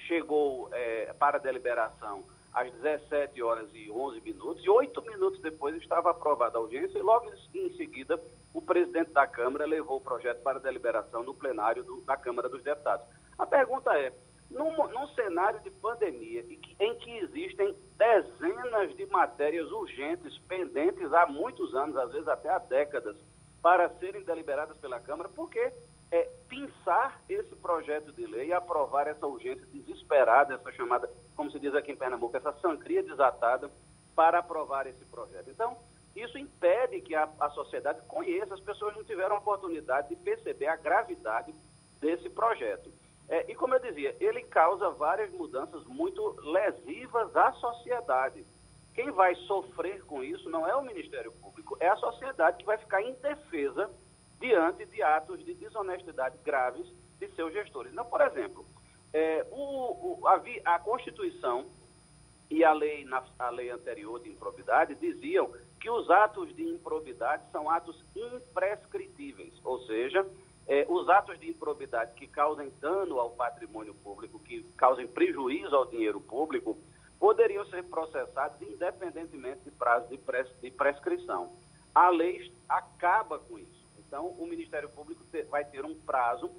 chegou é, para deliberação às 17 horas e 11 minutos, e oito minutos depois estava aprovada a audiência, e logo em seguida o presidente da Câmara levou o projeto para deliberação no plenário do, da Câmara dos Deputados. A pergunta é, num, num cenário de pandemia em que existem dezenas de matérias urgentes, pendentes há muitos anos, às vezes até há décadas, para serem deliberadas pela Câmara, por que é, pensar esse projeto de lei e aprovar essa urgência desesperada, essa chamada, como se diz aqui em Pernambuco, essa sangria desatada para aprovar esse projeto. Então, isso impede que a, a sociedade conheça, as pessoas não tiveram a oportunidade de perceber a gravidade desse projeto. É, e como eu dizia, ele causa várias mudanças muito lesivas à sociedade. Quem vai sofrer com isso não é o Ministério Público, é a sociedade que vai ficar indefesa diante de atos de desonestidade graves de seus gestores. Então, por exemplo, é, o, o, a, a, Constituição e a lei, na, a lei anterior de improbidade diziam que os atos de improbidade são atos imprescritíveis, ou seja, é, os atos de improbidade que causem dano ao patrimônio público, que causem prejuízo ao dinheiro público, poderiam ser processados independentemente de prazo de, pres, de prescrição. A lei acaba com isso. Então, o Ministério Público ter, vai ter um prazo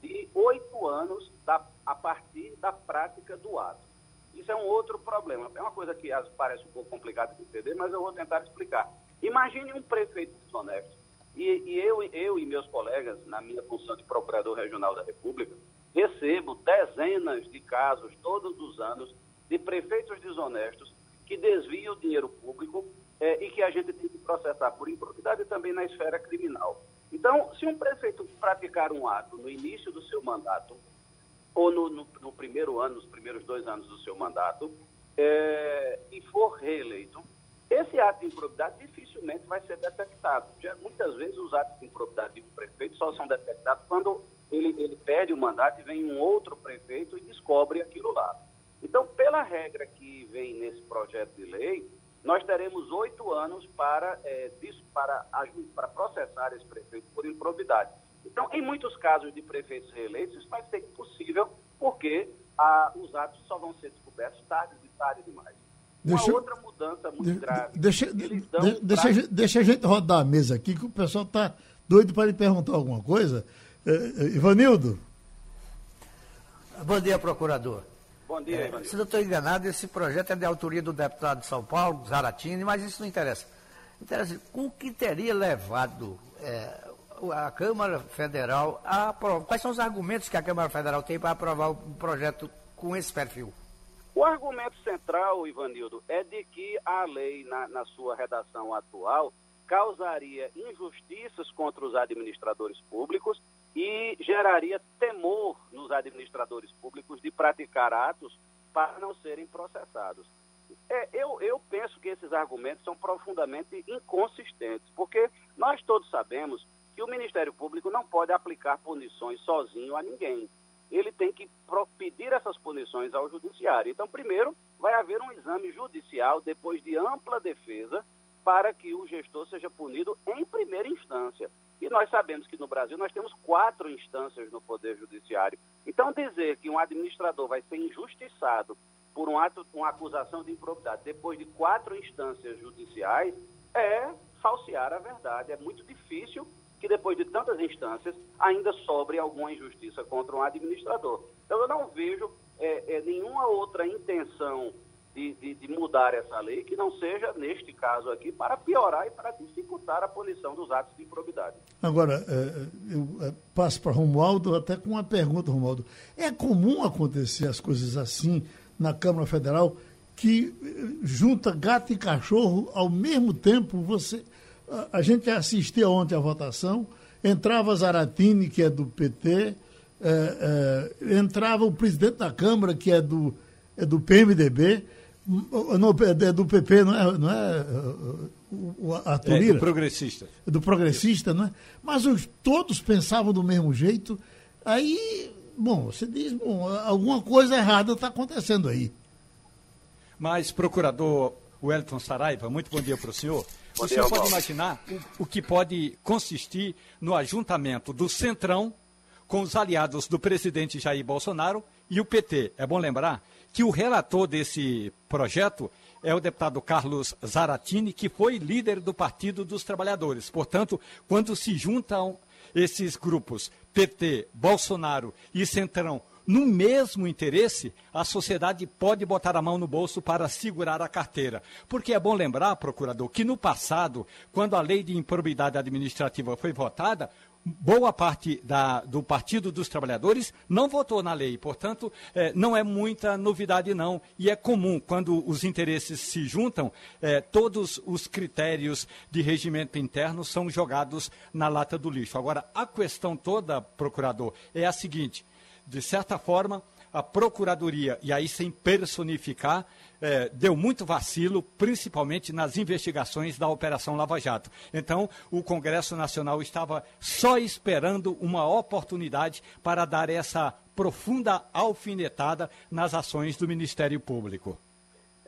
de oito anos da, a partir da prática do ato. Isso é um outro problema. É uma coisa que parece um pouco complicado de entender, mas eu vou tentar explicar. Imagine um prefeito desonesto e, e eu, eu e meus colegas, na minha função de Procurador Regional da República, recebo dezenas de casos todos os anos de prefeitos desonestos que desviam o dinheiro público é, e que a gente tem que processar por improbidade também na esfera criminal. Então, se um prefeito praticar um ato no início do seu mandato, ou no, no, no primeiro ano, nos primeiros dois anos do seu mandato, é, e for reeleito, esse ato de improbidade dificilmente vai ser detectado. Já, muitas vezes os atos de improbidade do prefeito só são detectados quando ele, ele perde o mandato e vem um outro prefeito e descobre aquilo lá. Então, pela regra que vem nesse projeto de lei, nós teremos oito anos para, é, para, para processar esse prefeito por improbidade. Então, em muitos casos de prefeitos reeleitos, isso vai ser impossível, porque ah, os atos só vão ser descobertos tarde e tarde demais. Deixa, Uma outra mudança muito de, grave. Deixa, de, deixa, pra... deixa a gente rodar a mesa aqui, que o pessoal está doido para lhe perguntar alguma coisa. É, é, Ivanildo? Bom dia, procurador. Bom dia, é. Se não estou enganado, esse projeto é de autoria do deputado de São Paulo, Zaratini, mas isso não interessa. Interessa com o que teria levado é, a Câmara Federal a aprovar. Quais são os argumentos que a Câmara Federal tem para aprovar um projeto com esse perfil? O argumento central, Ivanildo, é de que a lei, na, na sua redação atual, causaria injustiças contra os administradores públicos e geraria temor nos administradores públicos de praticar atos para não serem processados. É, eu, eu penso que esses argumentos são profundamente inconsistentes, porque nós todos sabemos que o Ministério Público não pode aplicar punições sozinho a ninguém ele tem que pedir essas punições ao judiciário. Então, primeiro, vai haver um exame judicial, depois de ampla defesa, para que o gestor seja punido em primeira instância. E nós sabemos que no Brasil nós temos quatro instâncias no Poder Judiciário. Então, dizer que um administrador vai ser injustiçado por um ato, uma acusação de improbidade depois de quatro instâncias judiciais é falsear a verdade. É muito difícil que depois de tantas instâncias ainda sobre alguma injustiça contra um administrador. Então eu não vejo é, é, nenhuma outra intenção de, de, de, mudar essa lei que não seja, neste caso aqui, para piorar e para dificultar a punição dos atos de improbidade. Agora, é, eu passo para Romualdo até com uma pergunta, Romualdo. É comum acontecer as coisas assim na Câmara Federal que junta gato e cachorro ao mesmo tempo? Você, a, a gente assistia ontem à votação, entrava Zaratini, que é do PT, é, é, entrava o presidente da Câmara, que é do, é do PMDB, não, é do PP, não é, não é Turira? É do progressista. É do progressista, não é? Mas os, todos pensavam do mesmo jeito. Aí, bom, você diz, bom, alguma coisa errada está acontecendo aí. Mas, procurador Wellington Saraiva, muito bom dia para o senhor. Bom o senhor dia, pode imaginar o, o que pode consistir no ajuntamento do Centrão com os aliados do presidente Jair Bolsonaro e o PT. É bom lembrar que o relator desse projeto é o deputado Carlos Zaratini, que foi líder do Partido dos Trabalhadores. Portanto, quando se juntam esses grupos, PT, Bolsonaro e Centrão, no mesmo interesse, a sociedade pode botar a mão no bolso para segurar a carteira. Porque é bom lembrar, procurador, que no passado, quando a lei de improbidade administrativa foi votada, boa parte da, do Partido dos Trabalhadores não votou na lei. Portanto, é, não é muita novidade, não. E é comum, quando os interesses se juntam, é, todos os critérios de regimento interno são jogados na lata do lixo. Agora, a questão toda, procurador, é a seguinte: de certa forma, a Procuradoria, e aí sem personificar, é, deu muito vacilo, principalmente nas investigações da Operação Lava Jato. Então, o Congresso Nacional estava só esperando uma oportunidade para dar essa profunda alfinetada nas ações do Ministério Público.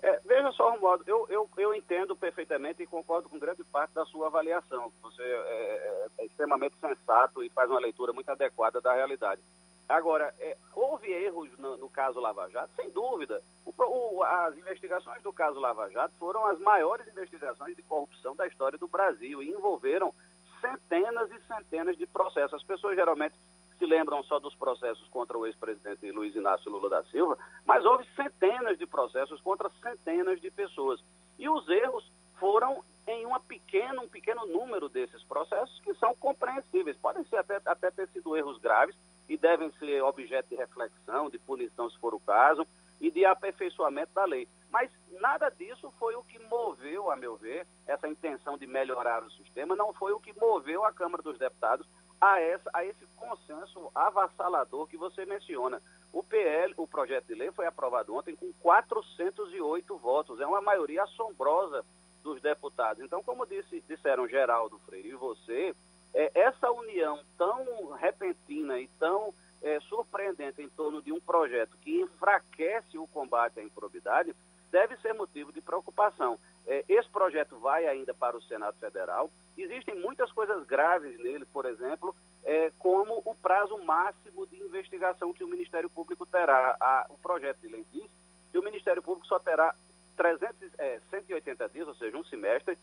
É, veja só, Romualdo, eu, eu, eu entendo perfeitamente e concordo com grande parte da sua avaliação. Você é, é, é extremamente sensato e faz uma leitura muito adequada da realidade. Agora, é, houve erros no, no, caso Lava Jato? Sem dúvida. O, o, as investigações do caso Lava Jato foram as maiores investigações de corrupção da história do Brasil e envolveram centenas e centenas de processos. As pessoas geralmente se lembram só dos processos contra o ex-presidente Luiz Inácio Lula da Silva, mas houve centenas de processos contra centenas de pessoas. E os erros foram em uma pequena, um pequeno número desses processos que são compreensíveis. Podem ser até, até ter sido erros graves, e devem ser objeto de reflexão, de punição, se for o caso, e de aperfeiçoamento da lei. Mas nada disso foi o que moveu, a meu ver, essa intenção de melhorar o sistema, não foi o que moveu a Câmara dos Deputados a, essa, a esse consenso avassalador que você menciona. O PL, o projeto de lei, foi aprovado ontem com 408 votos. É uma maioria assombrosa dos deputados. Então, como disse, disseram Geraldo Freire e você, é, essa união tão repentina e tão é, surpreendente em torno de um projeto que enfraquece o combate à improbidade deve ser motivo de preocupação. É, esse projeto vai ainda para o Senado Federal. Existem muitas coisas graves nele, por exemplo, é, como o prazo máximo de investigação que o Ministério Público terá. A, o projeto de lei diz que o Ministério Público só terá 300, é, 180 dias, ou seja, um semestre,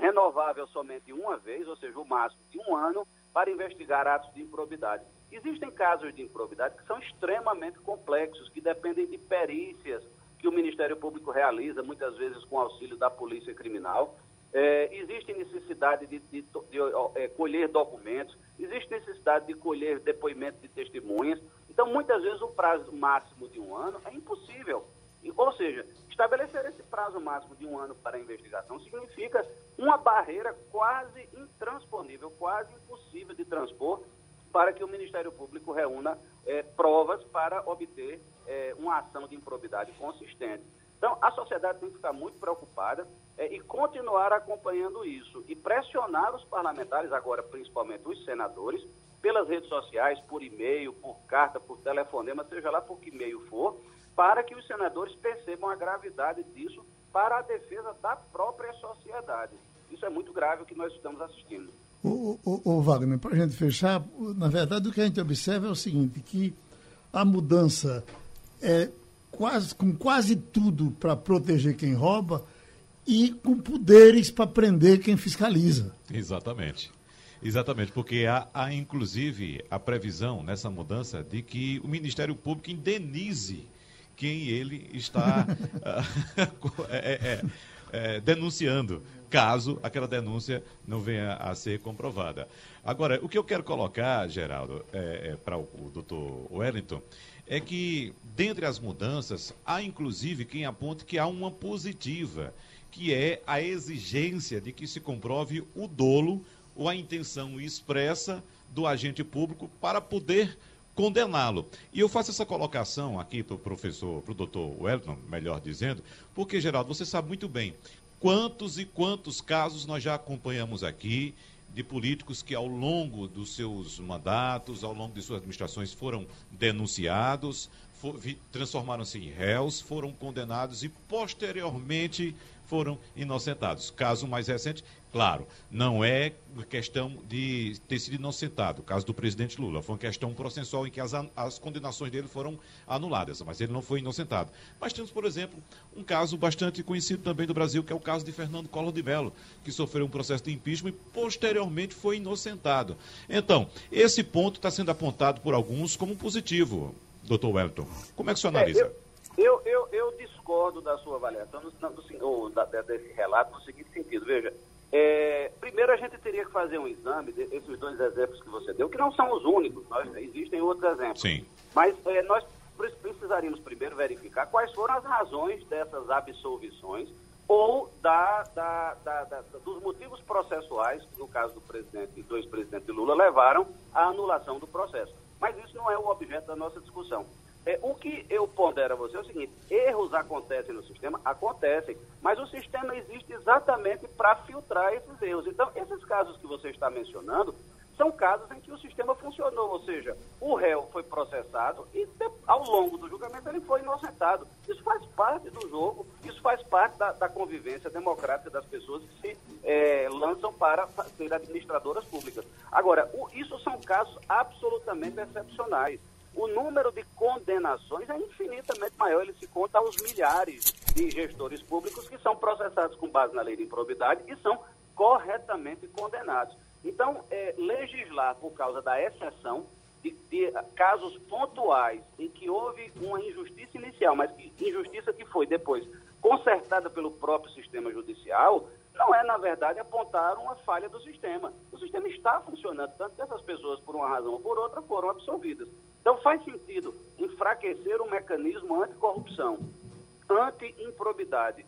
renovável somente uma vez, ou seja, o máximo de um ano, para investigar atos de improbidade. Existem casos de improbidade que são extremamente complexos, que dependem de perícias que o Ministério Público realiza, muitas vezes com auxílio da Polícia Criminal. É, existe necessidade de, de, de, de é, colher documentos, existe necessidade de colher depoimentos de testemunhas. Então, muitas vezes, o prazo máximo de um ano é impossível. Ou seja, estabelecer esse prazo máximo de um ano para investigação significa uma barreira quase intransponível, quase impossível de transpor para que o Ministério Público reúna é, provas para obter é, uma ação de improbidade consistente. Então, a sociedade tem que ficar muito preocupada é, e continuar acompanhando isso e pressionar os parlamentares, agora principalmente os senadores, pelas redes sociais, por e-mail, por carta, por telefonema, seja lá por que meio for, para que os senadores percebam a gravidade disso para a defesa da própria sociedade. Isso é muito grave o que nós estamos assistindo. O, o, o Wagner, para a gente fechar, na verdade o que a gente observa é o seguinte, que a mudança é quase, com quase tudo para proteger quem rouba e com poderes para prender quem fiscaliza. Exatamente. Exatamente, porque há, há inclusive a previsão nessa mudança de que o Ministério Público indenize quem ele está é, é, é, denunciando, caso aquela denúncia não venha a ser comprovada. Agora, o que eu quero colocar, Geraldo, é, é para o, o doutor Wellington, é que, dentre as mudanças, há inclusive quem aponte que há uma positiva, que é a exigência de que se comprove o dolo ou a intenção expressa do agente público para poder condená-lo. E eu faço essa colocação aqui para o professor, para o doutor Wellington, melhor dizendo, porque, Geraldo, você sabe muito bem quantos e quantos casos nós já acompanhamos aqui de políticos que, ao longo dos seus mandatos, ao longo de suas administrações, foram denunciados, for, transformaram-se em réus, foram condenados e, posteriormente, foram inocentados. Caso mais recente, claro, não é questão de ter sido inocentado, o caso do presidente Lula. Foi uma questão processual em que as, as condenações dele foram anuladas, mas ele não foi inocentado. Mas temos, por exemplo, um caso bastante conhecido também do Brasil, que é o caso de Fernando Collor de Mello, que sofreu um processo de impeachment e posteriormente foi inocentado. Então, esse ponto está sendo apontado por alguns como positivo, doutor Wellington. Como é que o senhor analisa? É, eu, eu, eu, eu, discordo da sua avaliação, do, do, ou da, desse relato, no seguinte sentido. Veja, é, primeiro, a gente teria que fazer um exame desses dois exemplos que você deu, que não são os únicos, nós, existem outros exemplos. Sim. Mas é, nós precisaríamos primeiro verificar quais foram as razões dessas absolvições ou da, da, da, dos motivos processuais, que no caso do presidente, do ex-presidente Lula, levaram à anulação do processo. Mas isso não é o objeto da nossa discussão. É, o que eu pondero a você é o seguinte: erros acontecem no sistema? Acontecem, mas o sistema existe exatamente para filtrar esses erros. Então, esses casos que você está mencionando são casos em que o sistema funcionou, ou seja, o réu foi processado e ao longo do julgamento ele foi inocentado. Isso faz parte do jogo, isso faz parte da, da convivência democrática das pessoas que se é, lançam para ser administradoras públicas. Agora, o, isso são casos absolutamente excepcionais o número de condenações é infinitamente maior, ele se conta aos milhares de gestores públicos que são processados com base na lei de improbidade e são corretamente condenados. Então, é, legislar por causa da exceção de, de, casos pontuais em que houve uma injustiça inicial, mas que, injustiça que foi depois consertada pelo próprio sistema judicial, não é, na verdade, apontar uma falha do sistema. O sistema está funcionando, tanto que essas pessoas, por uma razão ou por outra, foram absolvidas. Então faz sentido enfraquecer o mecanismo anticorrupção, anti-improbidade,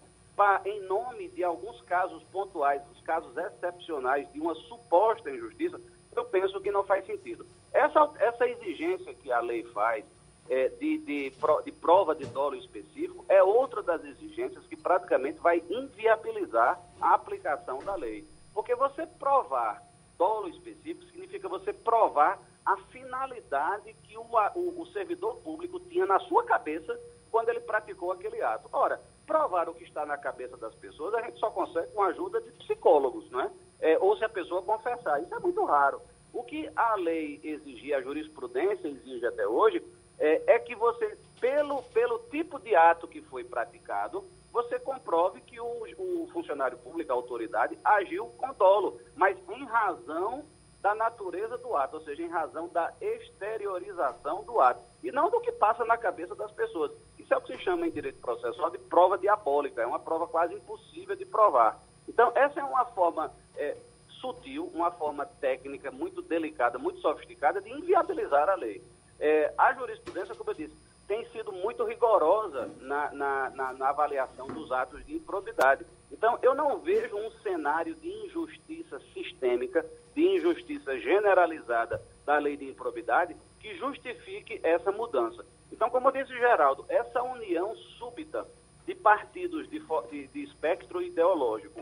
em nome de alguns casos pontuais, os casos excepcionais de uma suposta injustiça, eu penso que não faz sentido. Essa, essa exigência que a lei faz é, de, de, de prova de dolo específico é outra das exigências que praticamente vai inviabilizar a aplicação da lei. Porque você provar dolo específico significa você provar a finalidade que o, o, o, servidor público tinha na sua cabeça quando ele praticou aquele ato. Ora, provar o que está na cabeça das pessoas a gente só consegue com a ajuda de psicólogos, não é? é ou se a pessoa confessar. Isso é muito raro. O que a lei exigia, a jurisprudência exige até hoje, é, é que você, pelo, pelo tipo de ato que foi praticado, você comprove que o, o funcionário público, a autoridade, agiu com dolo, mas em razão da natureza do ato, ou seja, em razão da exteriorização do ato, e não do que passa na cabeça das pessoas. Isso é o que se chama em direito processual de prova diabólica, é uma prova quase impossível de provar. Então, essa é uma forma é, sutil, uma forma técnica muito delicada, muito sofisticada de inviabilizar a lei. É, a jurisprudência, como eu disse, tem sido muito rigorosa na, na, na, na, avaliação dos atos de improbidade. Então, eu não vejo um cenário de injustiça sistêmica, de injustiça generalizada da lei de improbidade que justifique essa mudança. Então, como disse Geraldo, essa união súbita de partidos de, de, de espectro ideológico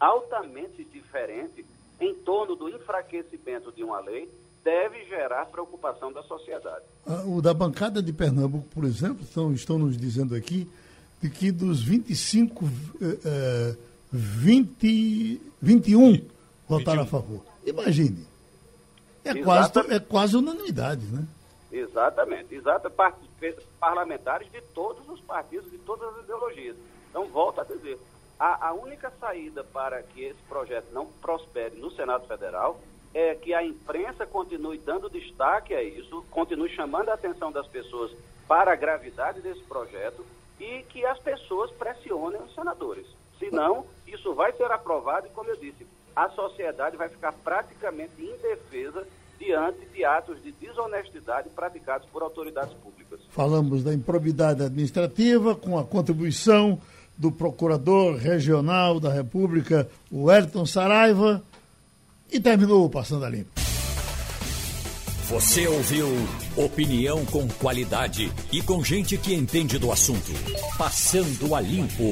altamente diferente em torno do enfraquecimento de uma lei deve gerar preocupação da sociedade. Ah, o da bancada de Pernambuco, por exemplo, estão, estão nos dizendo aqui de que dos 25, eh, 20, 21 votaram 21. a favor. Imagine. É quase, é quase unanimidade, né? Exatamente. Exato. Parlamentares de todos os partidos, de todas as ideologias. Então, volto a dizer, a, a única saída para que esse projeto não prospere no Senado Federal é que a imprensa continue dando destaque a isso, continue chamando a atenção das pessoas para a gravidade desse projeto e que as pessoas pressionem os senadores. Senão, isso vai ser aprovado e, como eu disse, a sociedade vai ficar praticamente indefesa diante de atos de desonestidade praticados por autoridades públicas. Falamos da improbidade administrativa com a contribuição do Procurador Regional da República, o Elton Saraiva, e terminou o Passando a Limpo. Você ouviu opinião com qualidade e com gente que entende do assunto. Passando a Limpo.